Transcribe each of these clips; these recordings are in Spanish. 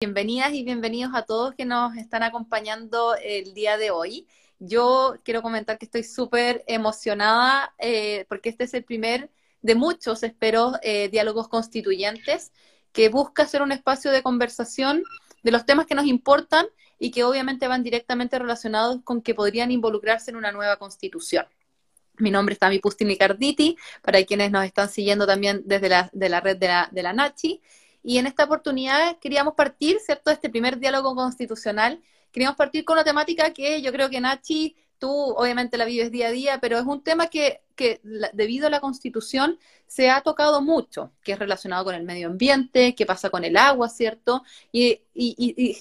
Bienvenidas y bienvenidos a todos que nos están acompañando el día de hoy. Yo quiero comentar que estoy súper emocionada eh, porque este es el primer de muchos, espero, eh, diálogos constituyentes que busca ser un espacio de conversación de los temas que nos importan y que obviamente van directamente relacionados con que podrían involucrarse en una nueva constitución. Mi nombre es Tami Pustini Carditi, para quienes nos están siguiendo también desde la, de la red de la, de la. Y en esta oportunidad queríamos partir, ¿cierto?, este primer diálogo constitucional. Queríamos partir con una temática que yo creo que Nachi, tú obviamente la vives día a día, pero es un tema que que debido a la constitución se ha tocado mucho, que es relacionado con el medio ambiente, qué pasa con el agua, ¿cierto? Y,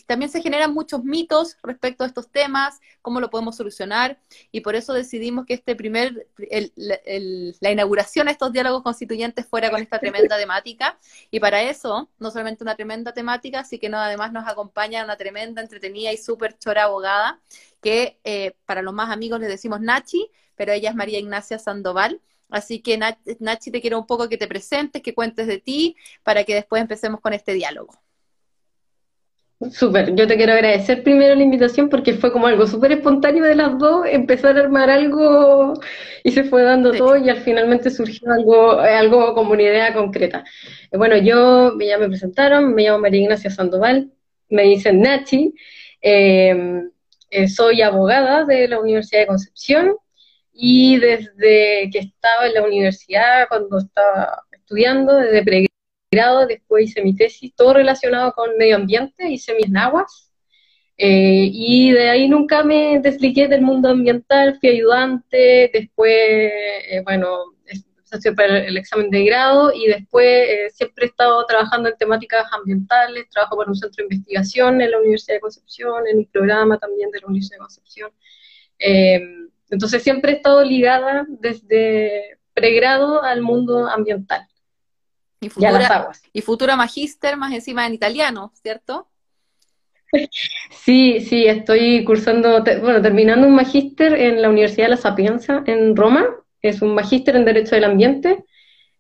también se generan muchos mitos respecto a estos temas, cómo lo podemos solucionar, y por eso decidimos que este primer, la inauguración de estos diálogos constituyentes fuera con esta tremenda temática, y para eso, no solamente una tremenda temática, sino que además nos acompaña una tremenda, entretenida y súper chora abogada, que eh, para los más amigos les decimos Nachi, pero ella es María Ignacia Sandoval. Así que Nachi, te quiero un poco que te presentes, que cuentes de ti, para que después empecemos con este diálogo. Súper, yo te quiero agradecer primero la invitación porque fue como algo súper espontáneo de las dos, empezar a armar algo y se fue dando todo y al finalmente surgió algo, algo como una idea concreta. Eh, bueno, yo ya me presentaron, me llamo María Ignacia Sandoval, me dicen Nachi, eh, eh, soy abogada de la Universidad de Concepción, y desde que estaba en la universidad, cuando estaba estudiando, desde pregrado, después hice mi tesis, todo relacionado con medio ambiente, hice mis nahuas, eh, y de ahí nunca me desligué del mundo ambiental, fui ayudante, después, eh, bueno, empecé para el examen de grado y después eh, siempre he estado trabajando en temáticas ambientales, trabajo para un centro de investigación en la Universidad de Concepción, en un programa también de la Universidad de Concepción. Entonces siempre he estado ligada desde pregrado al mundo ambiental. Y futura, y, futura magíster más encima en italiano, ¿cierto? Sí, sí, estoy cursando, bueno, terminando un magíster en la Universidad de La Sapienza en Roma. Es un magíster en Derecho del Ambiente.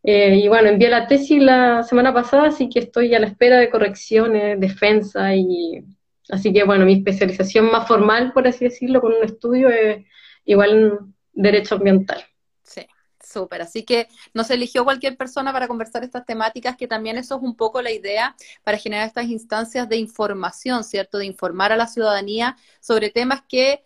Eh, y bueno, envié la tesis la semana pasada, así que estoy a la espera de correcciones, defensa y... Así que bueno, mi especialización más formal, por así decirlo, con un estudio es igual en derecho ambiental. Sí, súper. Así que no se eligió cualquier persona para conversar estas temáticas, que también eso es un poco la idea para generar estas instancias de información, ¿cierto? De informar a la ciudadanía sobre temas que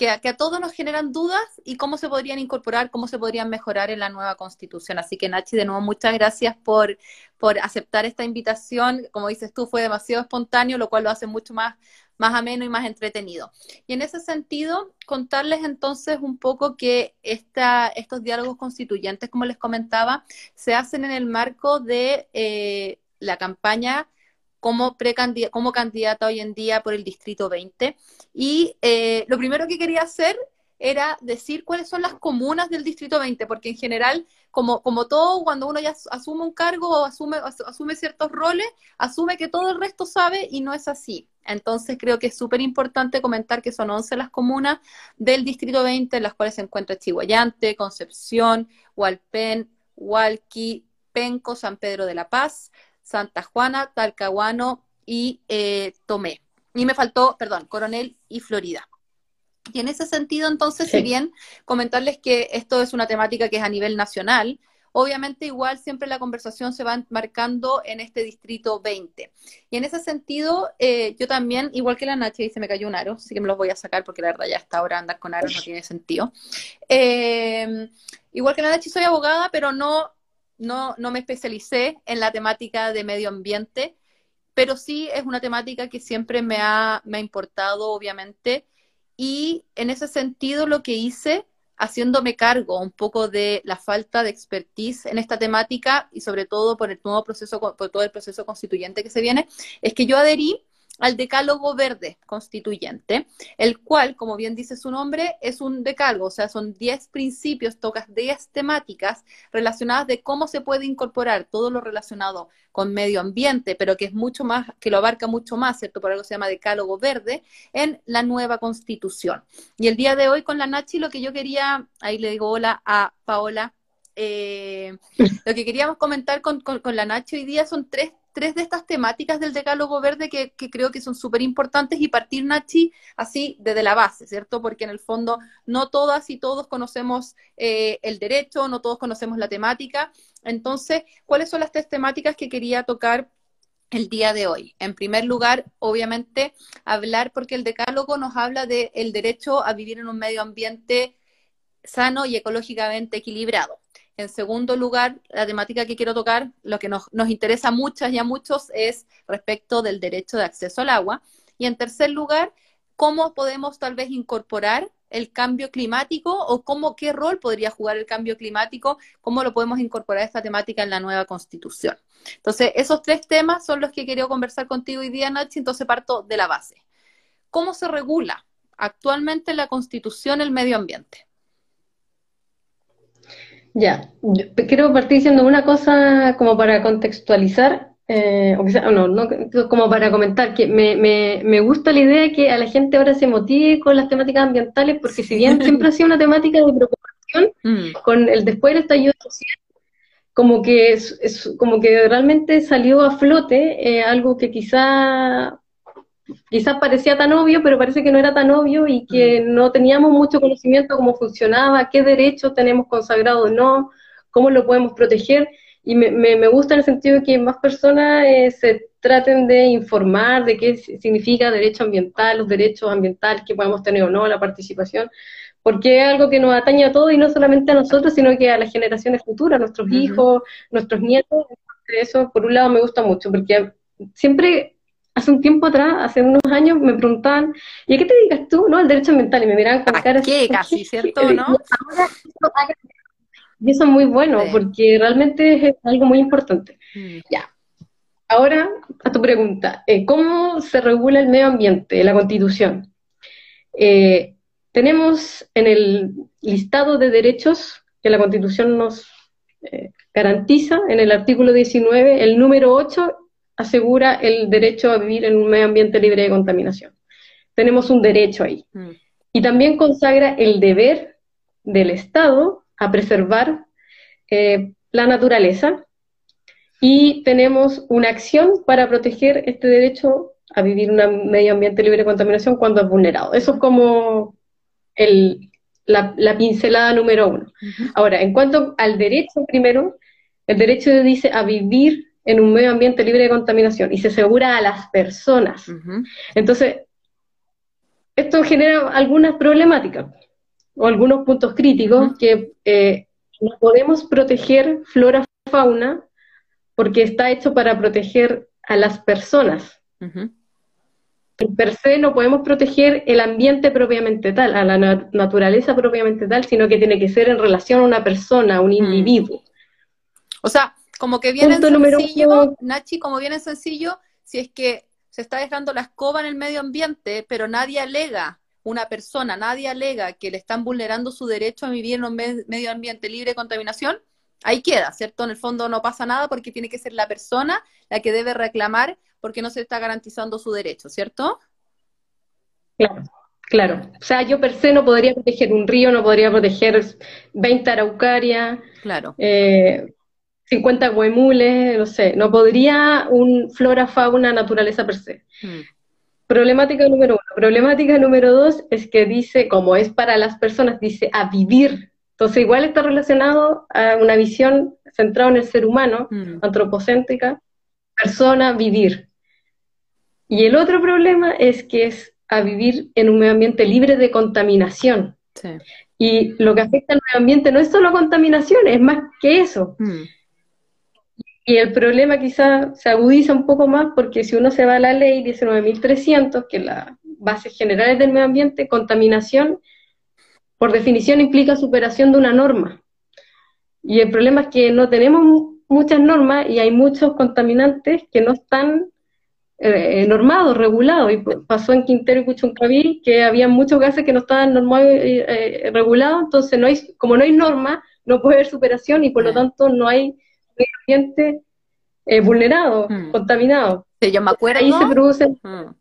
que a, todos nos generan dudas y cómo se podrían incorporar, cómo se podrían mejorar en la nueva constitución. Así que Nachi, de nuevo, muchas gracias por, por aceptar esta invitación. Como dices tú, fue demasiado espontáneo, lo cual lo hace mucho más, más ameno y más entretenido. Y en ese sentido, contarles entonces un poco que esta, estos diálogos constituyentes, como les comentaba, se hacen en el marco de eh, la campaña como, como candidata hoy en día por el Distrito 20. Y eh, lo primero que quería hacer era decir cuáles son las comunas del Distrito 20, porque en general, como, como todo, cuando uno ya asume un cargo o asume, asume ciertos roles, asume que todo el resto sabe y no es así. Entonces creo que es súper importante comentar que son 11 las comunas del Distrito 20, en las cuales se encuentra Chihuayante, Concepción, Hualpén, Hualqui, Penco, San Pedro de la Paz, Santa Juana, Talcahuano y eh, Tomé. Y me faltó, perdón, Coronel y Florida. Y en ese sentido, entonces, si bien comentarles que esto es una temática que es a nivel nacional, obviamente igual siempre la conversación se va marcando en este distrito 20. Y en ese sentido, eh, yo también, igual que la Nachi, se me cayó un aro, así que me los voy a sacar porque la verdad ya hasta ahora andar con aros no tiene sentido. Eh, igual que la Nachi soy abogada, pero no, no, no me especialicé en la temática de medio ambiente, pero sí es una temática que siempre me ha, me ha importado, obviamente. Y en ese sentido lo que hice haciéndome cargo un poco de la falta de expertise en esta temática y sobre todo por el nuevo proceso, por todo el proceso constituyente que se viene, es que yo adherí al decálogo verde constituyente, el cual, como bien dice su nombre, es un decálogo, o sea, son 10 principios, tocas 10 temáticas relacionadas de cómo se puede incorporar todo lo relacionado con medio ambiente, pero que es mucho más, que lo abarca mucho más, ¿cierto? Por algo se llama decálogo verde, en la nueva constitución. Y el día de hoy con la Nachi lo que yo quería, ahí le digo hola a Paola, eh, lo que queríamos comentar con, con, la Nachi hoy día son tres tres de estas temáticas del decálogo verde que, creo que son súper importantes y partir, Nachi, así desde la base, ¿cierto? Porque en el fondo no todas y todos conocemos eh, el derecho, no todos conocemos la temática. Entonces, ¿cuáles son las tres temáticas que quería tocar el día de hoy. En primer lugar, obviamente, hablar porque el decálogo nos habla del derecho a vivir en un medio ambiente sano y ecológicamente equilibrado. En segundo lugar, la temática que quiero tocar, lo que nos, interesa a muchas y a muchos es respecto del derecho de acceso al agua. Y en tercer lugar, cómo podemos tal vez incorporar el cambio climático o cómo, qué rol podría jugar el cambio climático, cómo lo podemos incorporar esta temática en la nueva constitución. Entonces, esos tres temas son los que quería conversar contigo hoy día, Nachi, entonces parto de la base. ¿Cómo se regula actualmente en la constitución el medio ambiente? Ya, quiero partir diciendo una cosa como para contextualizar, eh, o quizá, no, no, como para comentar, que me, me, me, gusta la idea de que a la gente ahora se motive con las temáticas ambientales, porque si bien siempre ha sido una temática de preocupación, mm. con el después del estallido social, como que, es, como que realmente salió a flote eh, algo que quizá quizás parecía tan obvio, pero parece que no era tan obvio y que mm. no teníamos mucho conocimiento cómo funcionaba, qué derechos tenemos consagrados o no, cómo lo podemos proteger. Y me, me, gusta en el sentido de que más personas eh, se traten de informar de qué significa derecho ambiental, los derechos ambientales que podemos tener o no, la participación, porque es algo que nos atañe a todos y no solamente a nosotros, sino que a las generaciones futuras, nuestros hijos, nuestros nietos. Eso, por un lado, me gusta mucho, porque siempre hace un tiempo atrás, hace unos años, me preguntaban, ¿y a qué te dedicas tú? No, al derecho ambiental, y me miraban con cara qué? Casi, ¿cierto? ¿no? Y eso es muy bueno, porque realmente es algo muy importante. Mm. Ya. Ahora, a tu pregunta, eh, ¿cómo se regula el medio ambiente, la constitución? Eh, tenemos en el listado de derechos que la constitución nos eh, garantiza, en el artículo 19, el número 8 asegura el derecho a vivir en un medio ambiente libre de contaminación. Tenemos un derecho ahí. Mm. Y también consagra el deber del Estado a preservar eh, la naturaleza y tenemos una acción para proteger este derecho a vivir en un medio ambiente libre de contaminación cuando es vulnerado. Eso es como el, la, pincelada número uno. Ahora, en cuanto al derecho primero, el derecho dice a vivir en un medio ambiente libre de contaminación y se asegura a las personas. Entonces, esto genera algunas problemáticas o algunos puntos críticos que eh, no podemos proteger flora fauna porque está hecho para proteger a las personas. Per se no podemos proteger el ambiente propiamente tal, a la naturaleza propiamente tal, sino que tiene que ser en relación a una persona, a un individuo. O sea, como que viene sencillo, Nachi, como viene sencillo, si es que se está dejando la escoba en el medio ambiente, pero nadie alega, una persona, nadie alega que le están vulnerando su derecho a vivir en un medio ambiente libre de contaminación, ahí queda, ¿cierto? En el fondo no pasa nada porque tiene que ser la persona la que debe reclamar porque no se está garantizando su derecho, ¿cierto? Claro. Claro, o sea, yo per se no podría proteger un río, no podría proteger 20 araucarias, claro. Eh, 50 huemules, no sé, no podría un flora, fauna, naturaleza per se. Hmm. Problemática número uno. Problemática número dos es que dice, como es para las personas, dice a vivir. Entonces igual está relacionado a una visión centrada en el ser humano, hmm. antropocéntrica, persona, vivir. Y el otro problema es que es a vivir en un medio ambiente libre de contaminación. Y lo que afecta al medio ambiente no es solo contaminación, es más que eso. Hmm. Y el problema quizá se agudiza un poco más porque si uno se va a la ley 19.300, que es la base generales del medio ambiente, contaminación, por definición implica superación de una norma. Y el problema es que no tenemos muchas normas y hay muchos contaminantes que no están eh, normados, regulados. Y pasó en Quintero y Cuchuncaví que había muchos gases que no estaban normados y eh, regulados, entonces no hay, como no hay norma, no puede haber superación y por lo tanto no hay ambiente eh, vulnerado, mm. contaminado. Sí, yo me acuerdo. Ahí se producen mm.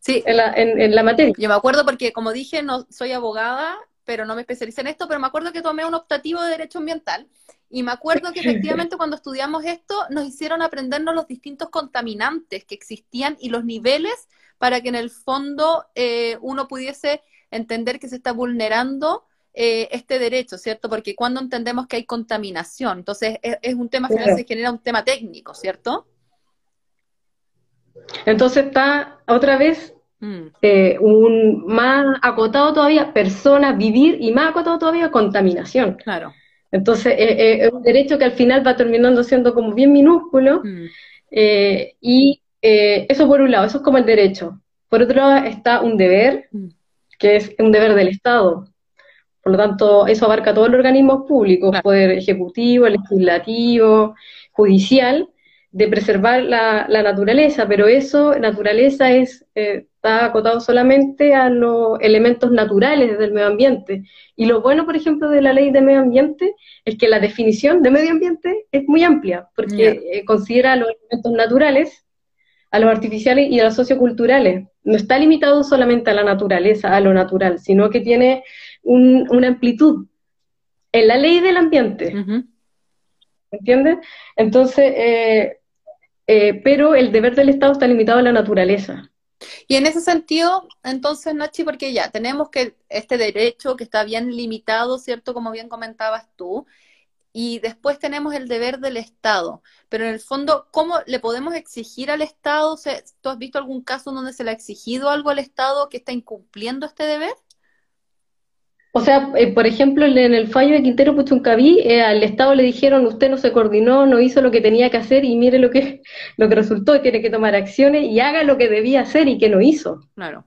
sí. En, la, en, la materia. Yo me acuerdo porque, como dije, no soy abogada, pero no me especialicé en esto, pero me acuerdo que tomé un optativo de Derecho Ambiental y me acuerdo que efectivamente cuando estudiamos esto nos hicieron aprendernos los distintos contaminantes que existían y los niveles para que en el fondo eh, uno pudiese entender que se está vulnerando eh, este derecho, ¿cierto? Porque cuando entendemos que hay contaminación, entonces es, un tema, final se genera un tema técnico, ¿cierto? Entonces está otra vez mm. eh, un más acotado todavía persona, vivir y más acotado todavía contaminación. Claro. Entonces es un derecho que al final va terminando siendo como bien minúsculo mm. eh, y eh, eso por un lado, eso es como el derecho. Por otro lado está un deber, mm. que es un deber del Estado. Por lo tanto, eso abarca todos los organismos públicos, poder ejecutivo, legislativo, judicial, de preservar la, naturaleza, pero eso, naturaleza, es eh, está acotado solamente a los elementos naturales del medio ambiente. Y lo bueno, por ejemplo, de la ley de medio ambiente es que la definición de medio ambiente es muy amplia, porque eh, considera a los elementos naturales, a los artificiales y a los socioculturales. No está limitado solamente a la naturaleza, a lo natural, sino que tiene una amplitud. En la ley del ambiente, ¿entiendes? Entonces, eh, eh, pero el deber del Estado está limitado a la naturaleza. Y en ese sentido, entonces, Nachi, porque ya tenemos que este derecho que está bien limitado, ¿cierto? Como bien comentabas tú, y después tenemos el deber del Estado. Pero en el fondo, ¿cómo le podemos exigir al Estado? ¿Tú has visto algún caso donde se le ha exigido algo al Estado que está incumpliendo este deber? O sea, eh, por ejemplo, en el fallo de Quintero Puchuncaví, eh, al Estado le dijeron, usted no se coordinó, no hizo lo que tenía que hacer y mire lo que, lo que resultó, y tiene que tomar acciones y haga lo que debía hacer y que no hizo. Claro.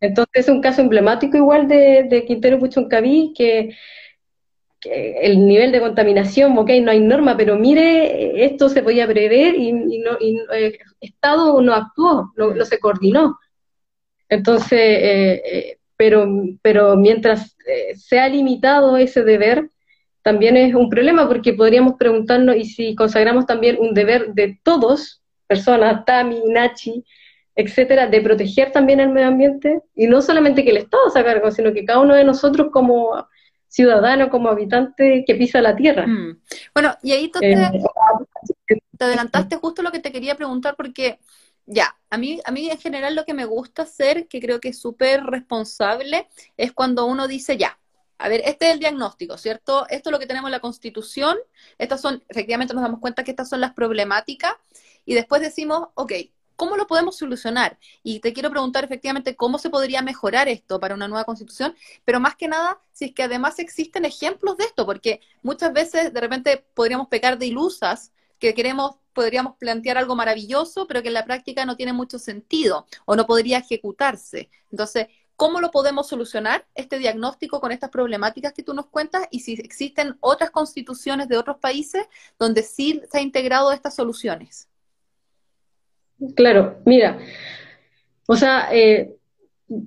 Entonces es un caso emblemático igual de, de Quintero Puchuncaví, que, que, el nivel de contaminación, ok, no hay norma, pero mire, esto se podía prever y, no, y el eh, Estado no actuó, no, se coordinó. Entonces, eh, pero, pero mientras eh, sea limitado ese deber, también es un problema porque podríamos preguntarnos, y si consagramos también un deber de todos, personas, Tami, Nachi, etcétera, de proteger también el medio ambiente, y no solamente que el Estado se cargo, sino que cada uno de nosotros como ciudadano, como habitante que pisa la tierra. Mm. Bueno, y ahí tú te, eh, te adelantaste justo lo que te quería preguntar, porque ya, a mí, a mí en general lo que me gusta hacer, que creo que es súper responsable, es cuando uno dice, ya, a ver, este es el diagnóstico, ¿cierto? Esto es lo que tenemos en la Constitución, estas son, efectivamente nos damos cuenta que estas son las problemáticas, y después decimos, ok, ¿cómo lo podemos solucionar? Y te quiero preguntar efectivamente cómo se podría mejorar esto para una nueva constitución, pero más que nada, si es que además existen ejemplos de esto, porque muchas veces de repente podríamos pecar de ilusas que queremos, podríamos plantear algo maravilloso, pero que en la práctica no tiene mucho sentido o no podría ejecutarse. Entonces, ¿cómo lo podemos solucionar este diagnóstico con estas problemáticas que tú nos cuentas y si existen otras constituciones de otros países donde sí se ha integrado estas soluciones? Claro, mira, o sea, eh,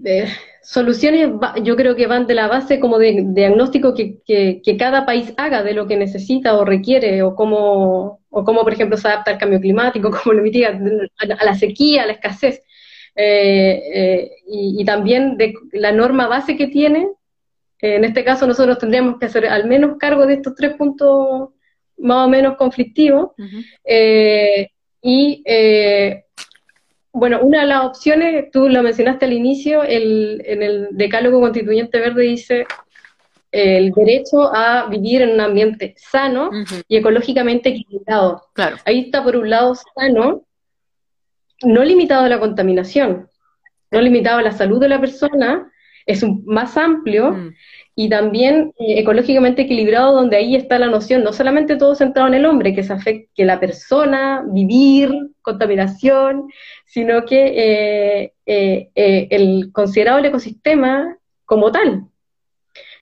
eh, soluciones yo creo que van de la base como de, diagnóstico que, que, cada país haga de lo que necesita o requiere o cómo, o cómo por ejemplo, se adapta al cambio climático, cómo lo mitiga a la sequía, a la escasez. Eh, eh, y, también de la norma base que tiene. en este caso nosotros tendríamos que hacer al menos cargo de estos tres puntos más o menos conflictivos. y bueno, una de las opciones, tú lo mencionaste al inicio, el, en el Decálogo Constituyente Verde dice el derecho a vivir en un ambiente sano y ecológicamente equilibrado. Claro. Ahí está por un lado sano, no limitado a la contaminación, no limitado a la salud de la persona, es un, más amplio y también eh, ecológicamente equilibrado, donde ahí está la noción, no solamente todo centrado en el hombre, que se afecta, que la persona, vivir, contaminación, sino que eh, eh, el considerado el ecosistema como tal.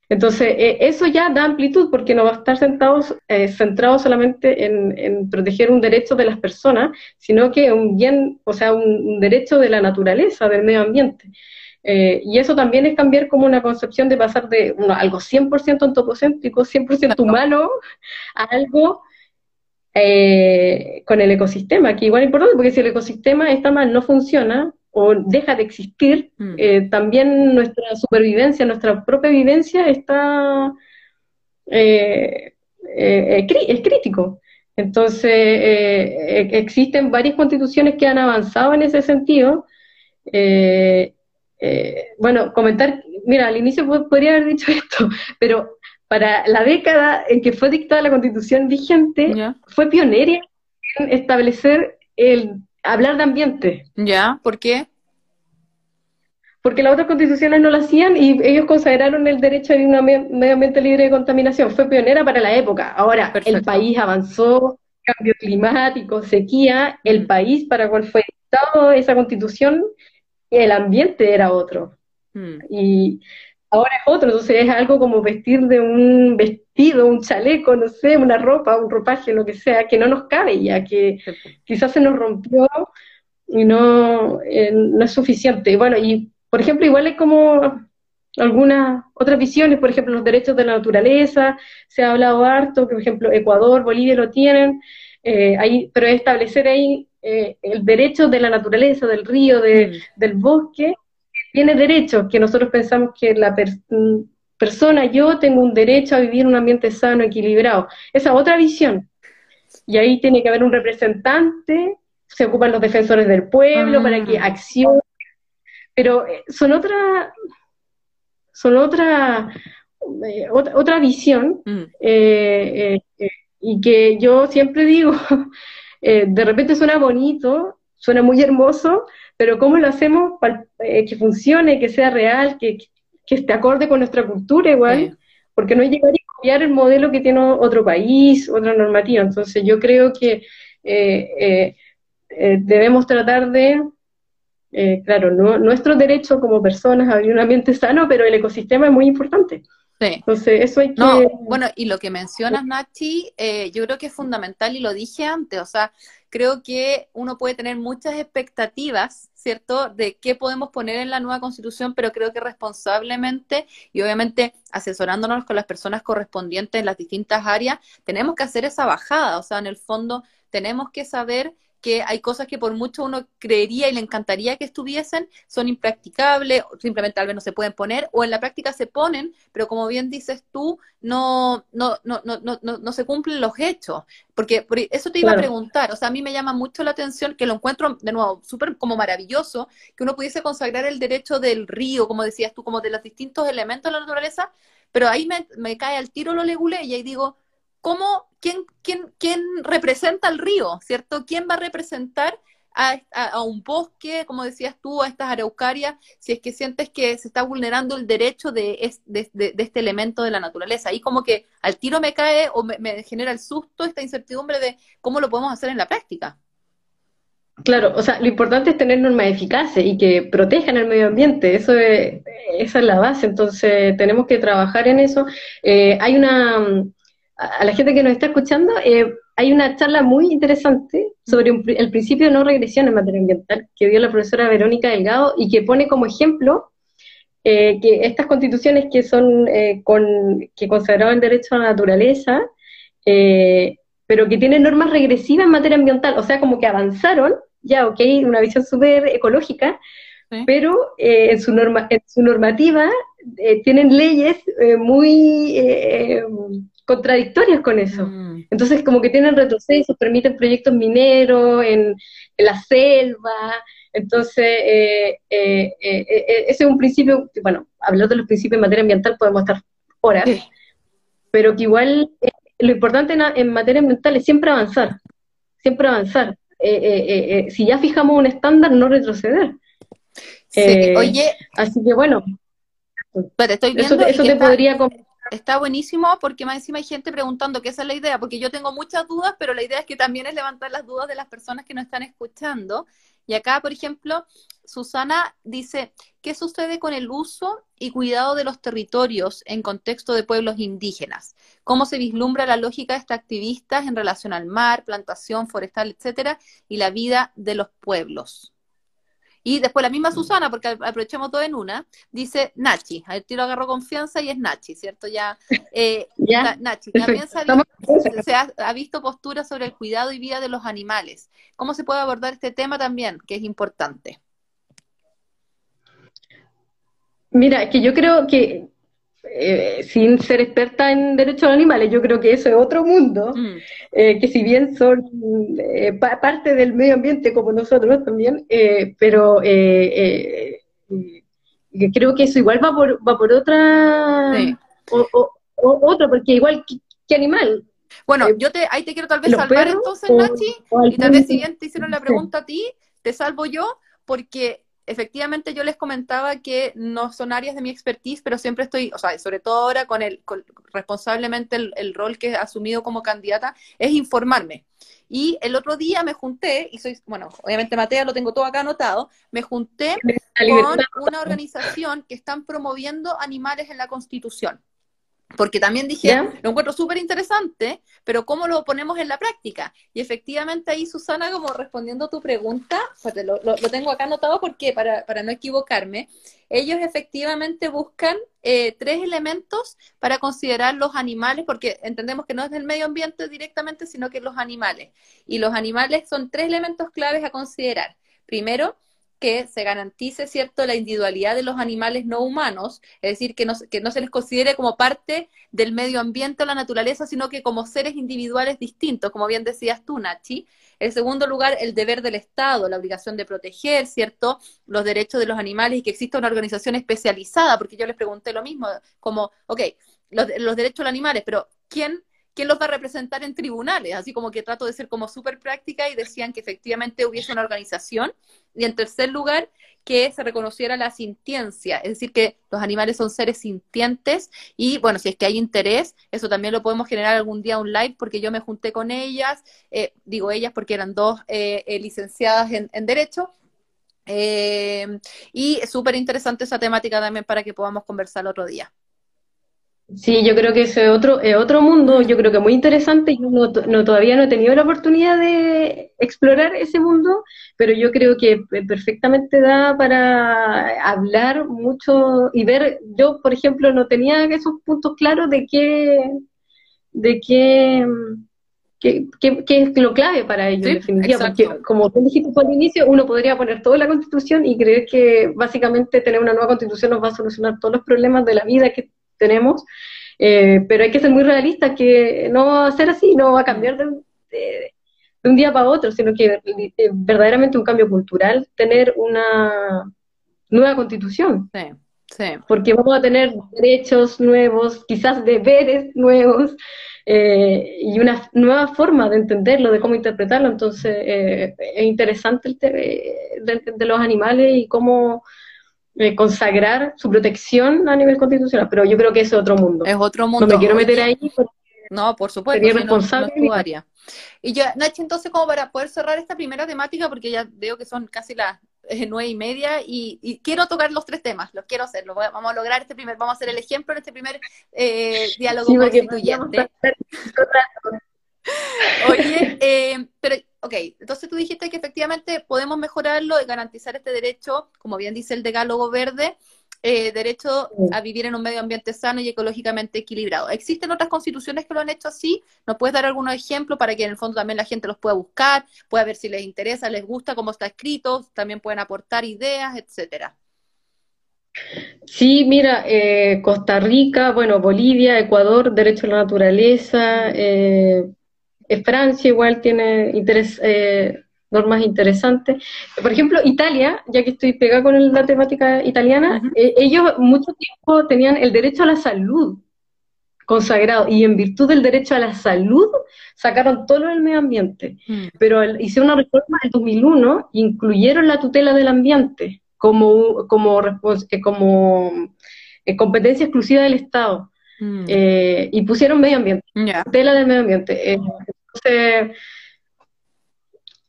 Entonces, eso ya da amplitud porque no va a estar sentado, centrado solamente en, proteger un derecho de las personas, sino que un bien, o sea, un derecho de la naturaleza, del medio ambiente. Eh, y eso también es cambiar como una concepción de pasar de algo 100% antropocéntrico, 100% humano, a algo eh, con el ecosistema, que igual es importante, porque si el ecosistema está mal, no funciona, o deja de existir, mm. eh, también nuestra supervivencia, nuestra propia vivencia está eh, eh, es crítico. Entonces, existen varias constituciones que han avanzado en ese sentido. bueno, comentar, mira, al inicio podría haber dicho esto, pero para la década en que fue dictada la constitución vigente, fue pionera en establecer el hablar de ambiente. ¿Ya? ¿Por qué? Porque las otras constituciones no lo hacían y ellos consagraron el derecho a un medio ambiente libre de contaminación. Fue pionera para la época. Ahora, el país avanzó, cambio climático, sequía, el mm. país para el cual fue dictado esa constitución, el ambiente era otro. Mm. Y ahora es otro, entonces es algo como vestir de un vestido, un chaleco, no sé, una ropa, un ropaje, lo que sea, que no nos cabe ya, que quizás se nos rompió y no, eh, no es suficiente. Bueno, y por ejemplo, igual es como algunas otras visiones, por ejemplo, los derechos de la naturaleza, se ha hablado harto, que por ejemplo Ecuador, Bolivia lo tienen, eh, ahí, pero establecer ahí eh, el derecho de la naturaleza, del río, de, mm. del bosque, tiene derechos, que nosotros pensamos que la mm, persona, yo tengo un derecho a vivir en un ambiente sano, equilibrado. Esa otra visión. Y ahí tiene que haber un representante, se ocupan los defensores del pueblo para que ah. accione, pero eh, son otra, son otra, eh, otra, visión, mm. eh, y que yo siempre digo, de repente suena bonito, suena muy hermoso, pero ¿cómo lo hacemos para eh, que funcione, que sea real, que, esté acorde con nuestra cultura igual? Porque no es llegar a copiar el modelo que tiene otro país, otra normativa. Entonces yo creo que eh, eh, debemos tratar de, claro, nuestro derecho como personas a vivir un ambiente sano, pero el ecosistema es muy importante. Sí. Entonces, eso hay que... No, bueno, y lo que mencionas, Nachi, yo creo que es fundamental y lo dije antes, o sea, creo que uno puede tener muchas expectativas, ¿cierto?, de qué podemos poner en la nueva constitución, pero creo que responsablemente y obviamente asesorándonos con las personas correspondientes en las distintas áreas, tenemos que hacer esa bajada, o sea, en el fondo tenemos que saber que hay cosas que por mucho uno creería y le encantaría que estuviesen, son impracticables, simplemente tal vez no se pueden poner, o en la práctica se ponen, pero como bien dices tú, no, no, no, no, no, no se cumplen los hechos. Porque eso te iba a preguntar, o sea, a mí me llama mucho la atención que lo encuentro, de nuevo, súper como maravilloso, que uno pudiese consagrar el derecho del río, como decías tú, como de los distintos elementos de la naturaleza, pero ahí me, me cae al tiro lo legule y ahí digo, ¿cómo, quién, quién, quién representa al río, ¿cierto? ¿Quién va a representar a, un bosque, como decías tú, a estas araucarias, si es que sientes que se está vulnerando el derecho de, de, este elemento de la naturaleza? Ahí como que al tiro me cae o me, genera el susto esta incertidumbre de cómo lo podemos hacer en la práctica. Claro, o sea, lo importante es tener normas eficaces y que protejan el medio ambiente, eso es, esa es la base, entonces tenemos que trabajar en eso. Eh, hay una, a la gente que nos está escuchando, eh, hay una charla muy interesante sobre el principio de no regresión en materia ambiental que dio la profesora Verónica Delgado y que pone como ejemplo eh, que estas constituciones que son eh, con, que consagraban el derecho a la naturaleza, pero que tienen normas regresivas en materia ambiental, o sea, como que avanzaron, ya, ok, una visión súper ecológica, pero en, su norma, en su normativa tienen leyes muy contradictorias con eso. Mm. Entonces, como que tienen retrocesos, permiten proyectos mineros en, la selva. Entonces, eh, eh, eh, ese es un principio, bueno, hablando de los principios en materia ambiental podemos estar horas, pero que igual lo importante en, materia ambiental es siempre avanzar, siempre avanzar. si ya fijamos un estándar, no retroceder. oye. Así que bueno. estoy viendo eso, te podría está buenísimo porque más encima hay gente preguntando que esa es la idea, porque yo tengo muchas dudas, pero la idea es que también es levantar las dudas de las personas que nos están escuchando. Y acá, por ejemplo, Susana dice, ¿qué sucede con el uso y cuidado de los territorios en contexto de pueblos indígenas? ¿Cómo se vislumbra la lógica de en relación al mar, plantación forestal, etcétera, y la vida de los pueblos? Y después la misma Susana, porque aprovechamos todo en una, dice Nachi, a al tiro agarró confianza y es Nachi, ¿cierto? Ya, eh, ¿Ya? Nachi, también se, ha visto, se ha visto posturas sobre el cuidado y vida de los animales. ¿Cómo se puede abordar este tema también, que es importante? Mira, que yo creo que eh, sin ser experta en derechos de animales, yo creo que eso es otro mundo, mm. eh, que si bien son eh, parte del medio ambiente como nosotros también, pero creo que eso igual va por, va por otra, o, otra, porque igual que, animal. Bueno, yo te, ahí te quiero tal vez salvar entonces, Nachi, y tal vez si bien te hicieron la pregunta a ti, te salvo yo, porque efectivamente yo les comentaba que no son áreas de mi expertise, pero siempre estoy, o sea, sobre todo ahora con el, responsablemente el, rol que he asumido como candidata, es informarme. Y el otro día me junté, y soy, bueno, obviamente Matea lo tengo todo acá anotado, me junté con una organización que están promoviendo animales en la Constitución. Porque también dije, lo encuentro súper interesante, pero ¿cómo lo ponemos en la práctica? Y efectivamente ahí, Susana, como respondiendo a tu pregunta, pues lo, lo, tengo acá anotado porque para, para, no equivocarme, ellos efectivamente buscan eh, tres elementos para considerar los animales, porque entendemos que no es del medio ambiente directamente, sino que los animales. Y los animales son tres elementos claves a considerar. Primero, que se garantice, ¿cierto?, la individualidad de los animales no humanos, es decir, que no, que no se les considere como parte del medio ambiente o la naturaleza, sino que como seres individuales distintos, como bien decías tú, Nachi. En segundo lugar, el deber del Estado, la obligación de proteger, ¿cierto?, los derechos de los animales y que exista una organización especializada, porque yo les pregunté lo mismo, como, ok, los, los derechos de los animales, pero ¿quién quién los va a representar en tribunales, así como que trato de ser como súper práctica y decían que efectivamente hubiese una organización. Y en tercer lugar, que se reconociera la sintiencia, es decir, que los animales son seres sintientes y bueno, si es que hay interés, eso también lo podemos generar algún día un live porque yo me junté con ellas, eh, digo ellas porque eran dos eh, eh, licenciadas en, Derecho. y es súper interesante esa temática también para que podamos conversar otro día. Sí, yo creo que ese es otro, es otro mundo, yo creo que muy interesante. Yo no, no, todavía no he tenido la oportunidad de explorar ese mundo, pero yo creo que perfectamente da para hablar mucho y ver. Yo, por ejemplo, no tenía esos puntos claros de qué, de qué, qué, qué, es lo clave para ellos, en definitiva. Porque, como tú dijiste al inicio, uno podría poner toda la constitución y creer que básicamente tener una nueva constitución nos va a solucionar todos los problemas de la vida que tenemos, eh, pero hay que ser muy realista que no va a ser así, no va a cambiar de, un día para otro, sino que eh, verdaderamente un cambio cultural, tener una nueva constitución. Sí, sí. Porque vamos a tener derechos nuevos, quizás deberes nuevos, eh, y una nueva forma de entenderlo, de cómo interpretarlo. Entonces, es interesante el tema de, los animales y cómo eh, consagrar su protección a nivel constitucional, pero yo creo que es otro mundo. Es otro mundo. No me quiero meter ahí no, por supuesto. Sería responsable. y ya, Nachi, entonces, como para poder cerrar esta primera temática, porque ya veo que son casi las eh, nueve y media, y, quiero tocar los tres temas, los quiero hacer, vamos a lograr este primer, vamos a hacer el ejemplo en este primer eh, diálogo constituyente. Oye, eh, pero, ok, entonces tú dijiste que efectivamente podemos mejorarlo y garantizar este derecho, como bien dice el decálogo verde, eh, derecho a vivir en un medio ambiente sano y ecológicamente equilibrado. ¿Existen otras constituciones que lo han hecho así? ¿Nos puedes dar algunos ejemplos para que en el fondo también la gente los pueda buscar, pueda ver si les interesa, les gusta cómo está escrito, también pueden aportar ideas, etcétera? Sí, mira, eh, Costa Rica, bueno, Bolivia, Ecuador, derecho a la naturaleza, eh, Francia igual tiene interés, eh, normas interesantes. Por ejemplo, Italia, ya que estoy pegada con la temática italiana, eh, ellos mucho tiempo tenían el derecho a la salud consagrado y en virtud del derecho a la salud sacaron todo el medio ambiente. Mm. Pero hicieron una reforma en 2001 incluyeron la tutela del ambiente como, como, eh, como competencia exclusiva del Estado. Mm. y pusieron medio ambiente, tutela del medio ambiente. Entonces,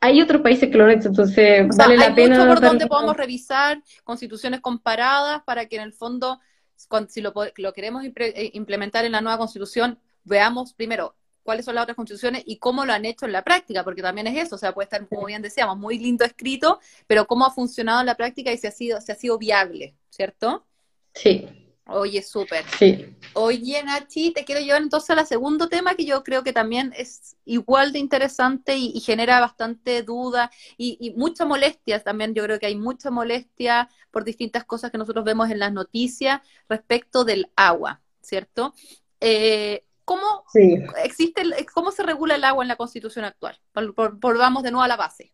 hay otros países que lo han hecho, entonces vale la pena. Mucho por donde podamos revisar constituciones comparadas para que en el fondo, si lo, queremos eh, implementar en la nueva constitución, veamos primero cuáles son las otras constituciones y cómo lo han hecho en la práctica, porque también es eso, o sea, puede estar, como bien decíamos, muy lindo escrito, pero cómo ha funcionado en la práctica y si ha sido, si ha sido viable, ¿cierto? Sí, Oye, súper. Sí. Oye, Nachi, te quiero llevar entonces al segundo tema que yo creo que también es igual de interesante y, genera bastante duda y, y, mucha molestia también. Yo creo que hay mucha molestia por distintas cosas que nosotros vemos en las noticias respecto del agua, ¿cierto? Eh, ¿Cómo existe, cómo se regula el agua en la Constitución actual? Volvamos de nuevo a la base.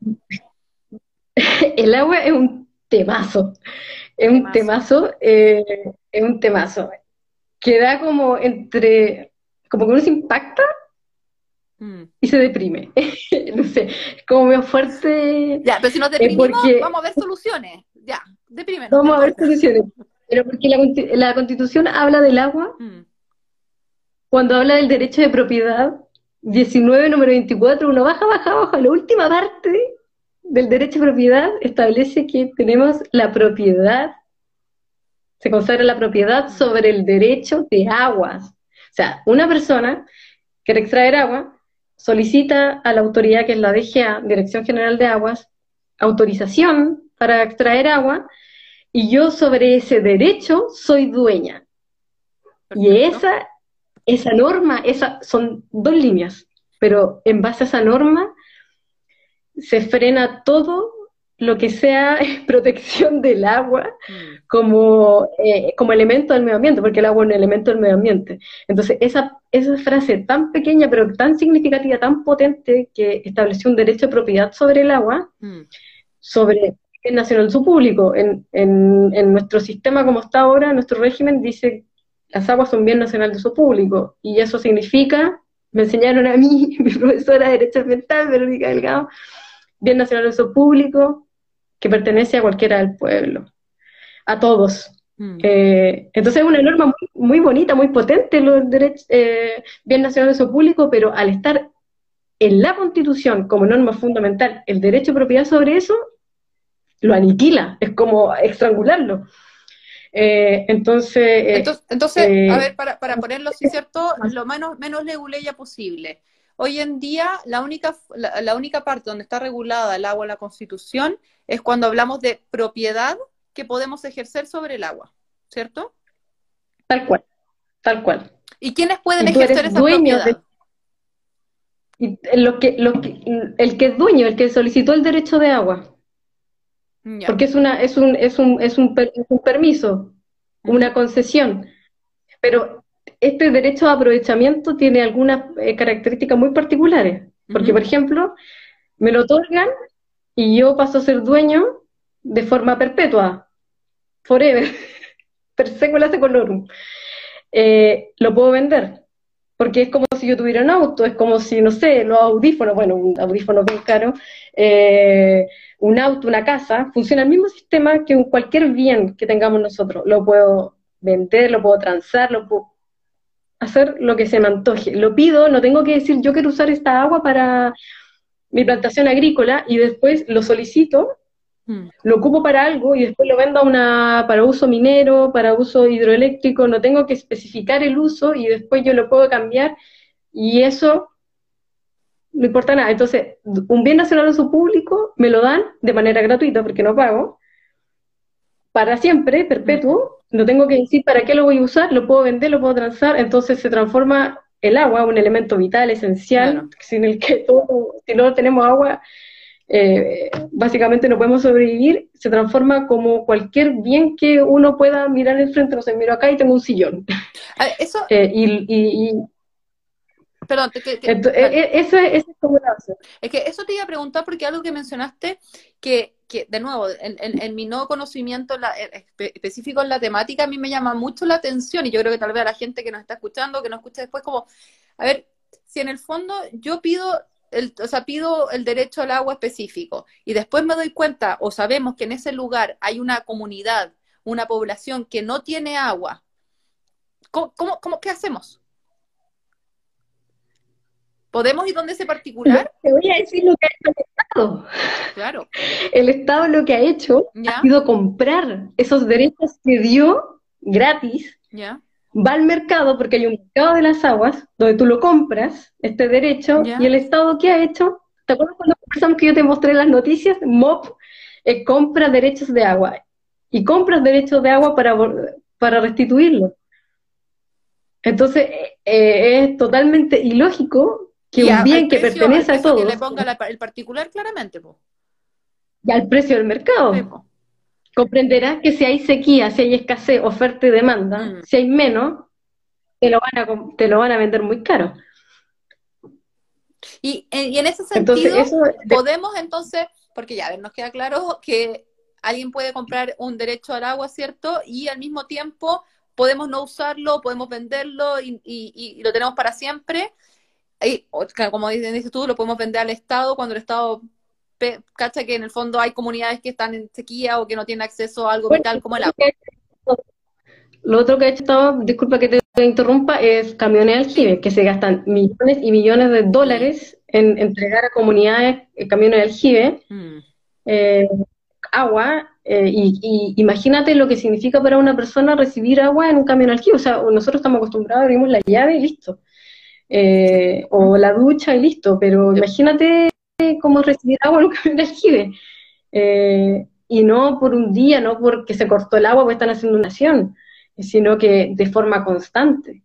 El agua es un temazo, es un temazo, eh, es un temazo, que da como entre, como que uno se impacta mm. y se deprime. no sé, como veo fuerte. Ya, pero si nos deprimimos, vamos a ver soluciones. Ya, deprime. Vamos a ver soluciones. Pero porque la, Constitución habla del agua, mm. cuando habla del derecho de propiedad, 19, número 24, uno baja, baja, baja, la última parte del derecho de propiedad establece que tenemos la propiedad, se consagra la propiedad sobre el derecho de aguas. O sea, una persona quiere extraer agua, solicita a la autoridad que es la DGA, Dirección General de Aguas, autorización para extraer agua y yo sobre ese derecho soy dueña. Y esa, esa norma, esa, son dos líneas, pero en base a esa norma se frena todo lo que sea protección del agua mm. como, eh, como elemento del medio ambiente, porque el agua es un elemento del medio ambiente. Entonces, esa, esa frase tan pequeña, pero tan significativa, tan potente, que estableció un derecho de propiedad sobre el agua, mm. sobre el nacional su público. En, en, en, nuestro sistema como está ahora, nuestro régimen dice las aguas son bien nacional de su público, y eso significa, me enseñaron a mí, mi profesora de Derecho Ambiental, Verónica Delgado, bien nacional de uso público que pertenece a cualquiera del pueblo, a todos. Mm. Eh, entonces es una norma muy, bonita, muy potente, los derechos, eh, bien nacional de uso público, pero al estar en la Constitución como norma fundamental el derecho de propiedad sobre eso, lo aniquila, es como estrangularlo. Eh, entonces, entonces, a ver, para, para ponerlo así, ¿cierto? Lo menos, menos leguleya posible. Hoy en día, la única, la, única parte donde está regulada el agua en la Constitución es cuando hablamos de propiedad que podemos ejercer sobre el agua, ¿cierto? Tal cual, tal cual. ¿Y quiénes pueden ejercer esa propiedad? y lo que, lo que, el que es dueño, el que solicitó el derecho de agua. Porque es, una, es, un, es, un, es, un, es un permiso, una concesión. Pero este derecho a aprovechamiento tiene algunas eh, características muy particulares, porque, por ejemplo, me lo otorgan y yo paso a ser dueño de forma perpetua, forever, per secula secolorum. Eh, lo puedo vender, porque es como si yo tuviera un auto, es como si, no sé, los audífonos, bueno, un audífono bien caro, eh, un auto, una casa, funciona el mismo sistema que cualquier bien que tengamos nosotros. Lo puedo vender, lo puedo transar, lo puedo hacer lo que se me antoje. Lo pido, no tengo que decir yo quiero usar esta agua para mi plantación agrícola y después lo solicito, hmm. lo ocupo para algo y después lo vendo una, para uso minero, para uso hidroeléctrico, no tengo que especificar el uso y después yo lo puedo cambiar y eso no importa nada. Entonces, un bien nacional de uso público me lo dan de manera gratuita porque no pago, para siempre, perpetuo, no tengo que decir para qué lo voy a usar, lo puedo vender, lo puedo transar, entonces se transforma el agua, un elemento vital, esencial, sin el que todo, si no tenemos agua, eh, básicamente no podemos sobrevivir, se transforma como cualquier bien que uno pueda mirar enfrente, no sé, miro acá y tengo un sillón. Eso... Eh, y, Perdón, e, e, eso, es, como Es que eso te iba a preguntar porque algo que mencionaste que que, de nuevo, en, mi no conocimiento eh, específico en la temática, a mí me llama mucho la atención y yo creo que tal vez a la gente que nos está escuchando, que nos escucha después, como, a ver, si en el fondo yo pido el, o sea, pido el derecho al agua específico y después me doy cuenta o sabemos que en ese lugar hay una comunidad, una población que no tiene agua, ¿cómo, cómo, qué hacemos? ¿Podemos ir donde ese particular? Te voy a decir lo que ha hecho el Estado. Claro. El Estado lo que ha hecho ha sido comprar esos derechos que dio gratis. ¿Ya? Va al mercado, porque hay un mercado de las aguas, donde tú lo compras, este derecho, y el Estado ¿qué ha hecho? ¿Te acuerdas cuando pensamos que yo te mostré las noticias? MOP eh, compra derechos de agua. Y compras derechos de agua para para restituirlo. Entonces, eh, es totalmente ilógico que un bien que pertenece a todos. Que le ponga el particular claramente, Y al precio del mercado. Comprenderás que si hay sequía, si hay escasez, oferta y demanda, mm. si hay menos, te lo, van a, te lo van a vender muy caro. Y, y en ese sentido, podemos entonces, porque ya, a ver, nos queda claro que alguien puede comprar un derecho al agua, ¿cierto? Y al mismo tiempo podemos no usarlo, podemos venderlo y, lo tenemos para siempre. Y, como dices tú, lo podemos vender al Estado cuando el Estado cacha que en el fondo hay comunidades que están en sequía o que no tienen acceso a algo vital como el agua. Lo otro que he hecho, disculpa que te interrumpa, es camiones aljibe, que se gastan millones y millones de dólares en entregar a comunidades eh, camiones de aljibe. Mm. Eh, agua, eh, y, imagínate lo que significa para una persona recibir agua en un camión alquilo. O sea, nosotros estamos acostumbrados, abrimos la llave y listo. Eh, o la ducha y listo, pero imagínate cómo recibir agua en un camión aljibe. Eh, y no por un día, no porque se cortó el agua porque están haciendo una acción, sino que de forma constante.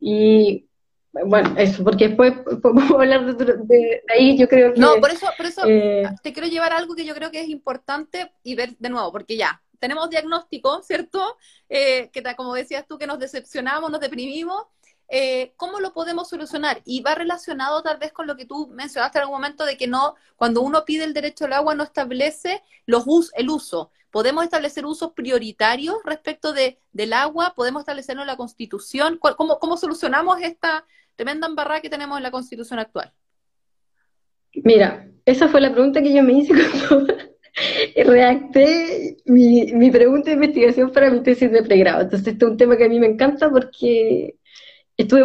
Y bueno, eso, porque después podemos hablar de, ahí, yo creo que... No, por eso, por eso eh, te quiero llevar algo que yo creo que es importante y ver de nuevo, porque ya, tenemos diagnóstico, ¿cierto? Eh, que como decías tú, que nos decepcionamos, nos deprimimos. Eh, ¿Cómo lo podemos solucionar? Y va relacionado tal vez con lo que tú mencionaste en algún momento de que no, cuando uno pide el derecho al agua no establece los el uso. ¿Podemos establecer usos prioritarios respecto de, del agua? ¿Podemos establecerlo en la Constitución? ¿Cómo, cómo solucionamos esta, tremenda embarrada que tenemos en la constitución actual? Mira, esa fue la pregunta que yo me hice cuando redacté mi, mi pregunta de investigación para mi tesis de pregrado. Entonces, este es un tema que a mí me encanta porque estuve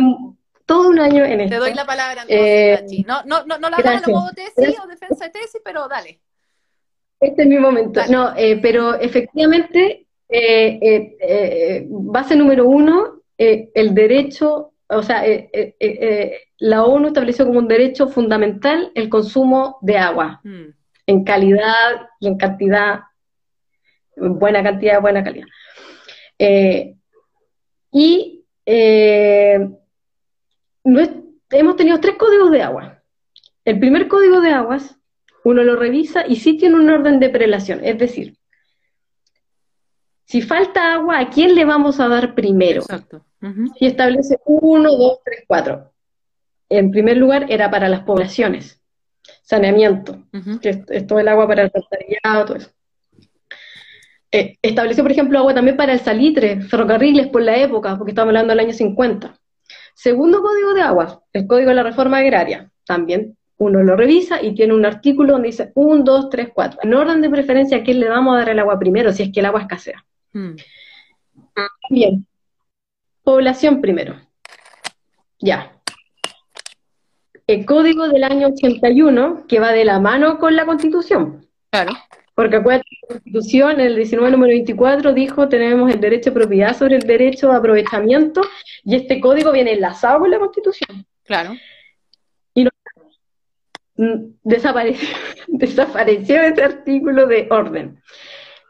todo un año en esto. Te doy la palabra, eh, no, no, no, no la hagas a modo tesis o defensa de tesis, pero dale. Este es mi momento. No, eh, pero efectivamente, eh, base número uno, el derecho o sea, la ONU estableció como un derecho fundamental el consumo de agua, mm. en calidad y en cantidad, buena cantidad, buena calidad. y hemos tenido tres códigos de agua. El primer código de aguas, uno lo revisa y sí tiene un orden de prelación, es decir, si falta agua, ¿a quién le vamos a dar primero? Exacto. Y establece uno, dos, tres, cuatro. En primer lugar, era para las poblaciones, saneamiento, que es, todo el agua para el alcantarillado, todo eso. Eh, estableció, por ejemplo, agua también para el salitre, ferrocarriles por la época, porque estamos hablando del año 50. Segundo código de agua, el código de la reforma agraria, también uno lo revisa y tiene un artículo donde dice 1, 2, 3, 4. En orden de preferencia, ¿a quién le vamos a dar el agua primero si es que el agua escasea? Mm. Bien, Población primero. Ya. El código del año 81, que va de la mano con la constitución. Claro. Porque acuérdate, la constitución, el 19 número 24, dijo tenemos el derecho de propiedad sobre el derecho de aprovechamiento, y este código viene enlazado con la constitución. Claro. Y no, desapareció, desapareció ese artículo de orden.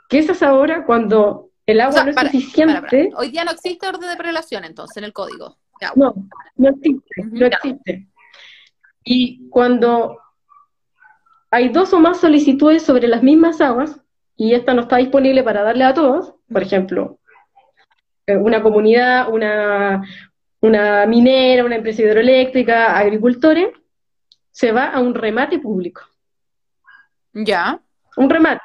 ¿Qué es ahora cuando el agua no es suficiente. Hoy día no existe orden de prelación entonces en el código. No, no existe, no existe. Y cuando hay dos o más solicitudes sobre las mismas aguas, y esta no está disponible para darle a todos, por ejemplo, eh, una comunidad, una, una minera, una empresa hidroeléctrica, agricultores, se va a un remate público. Ya. Un remate.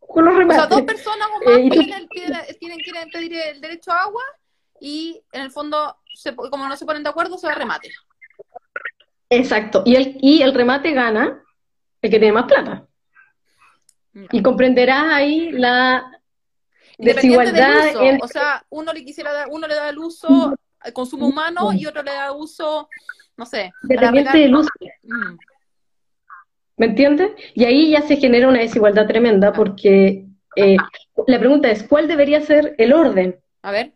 O sea, dos personas o más eh, tienen, quieren pedir el derecho a agua y en el fondo, como no se ponen de acuerdo, se va a remate. Exacto. Y el, y el remate gana el que tiene más plata. Y comprenderás ahí la desigualdad. O sea, uno le quisiera dar, uno le da el uso al consumo humano y otro le da uso, no sé. Dependiente del uso. Mm. ¿Me entiendes? Y ahí ya se genera una desigualdad tremenda porque eh, la pregunta es, ¿cuál debería ser el orden? A ver.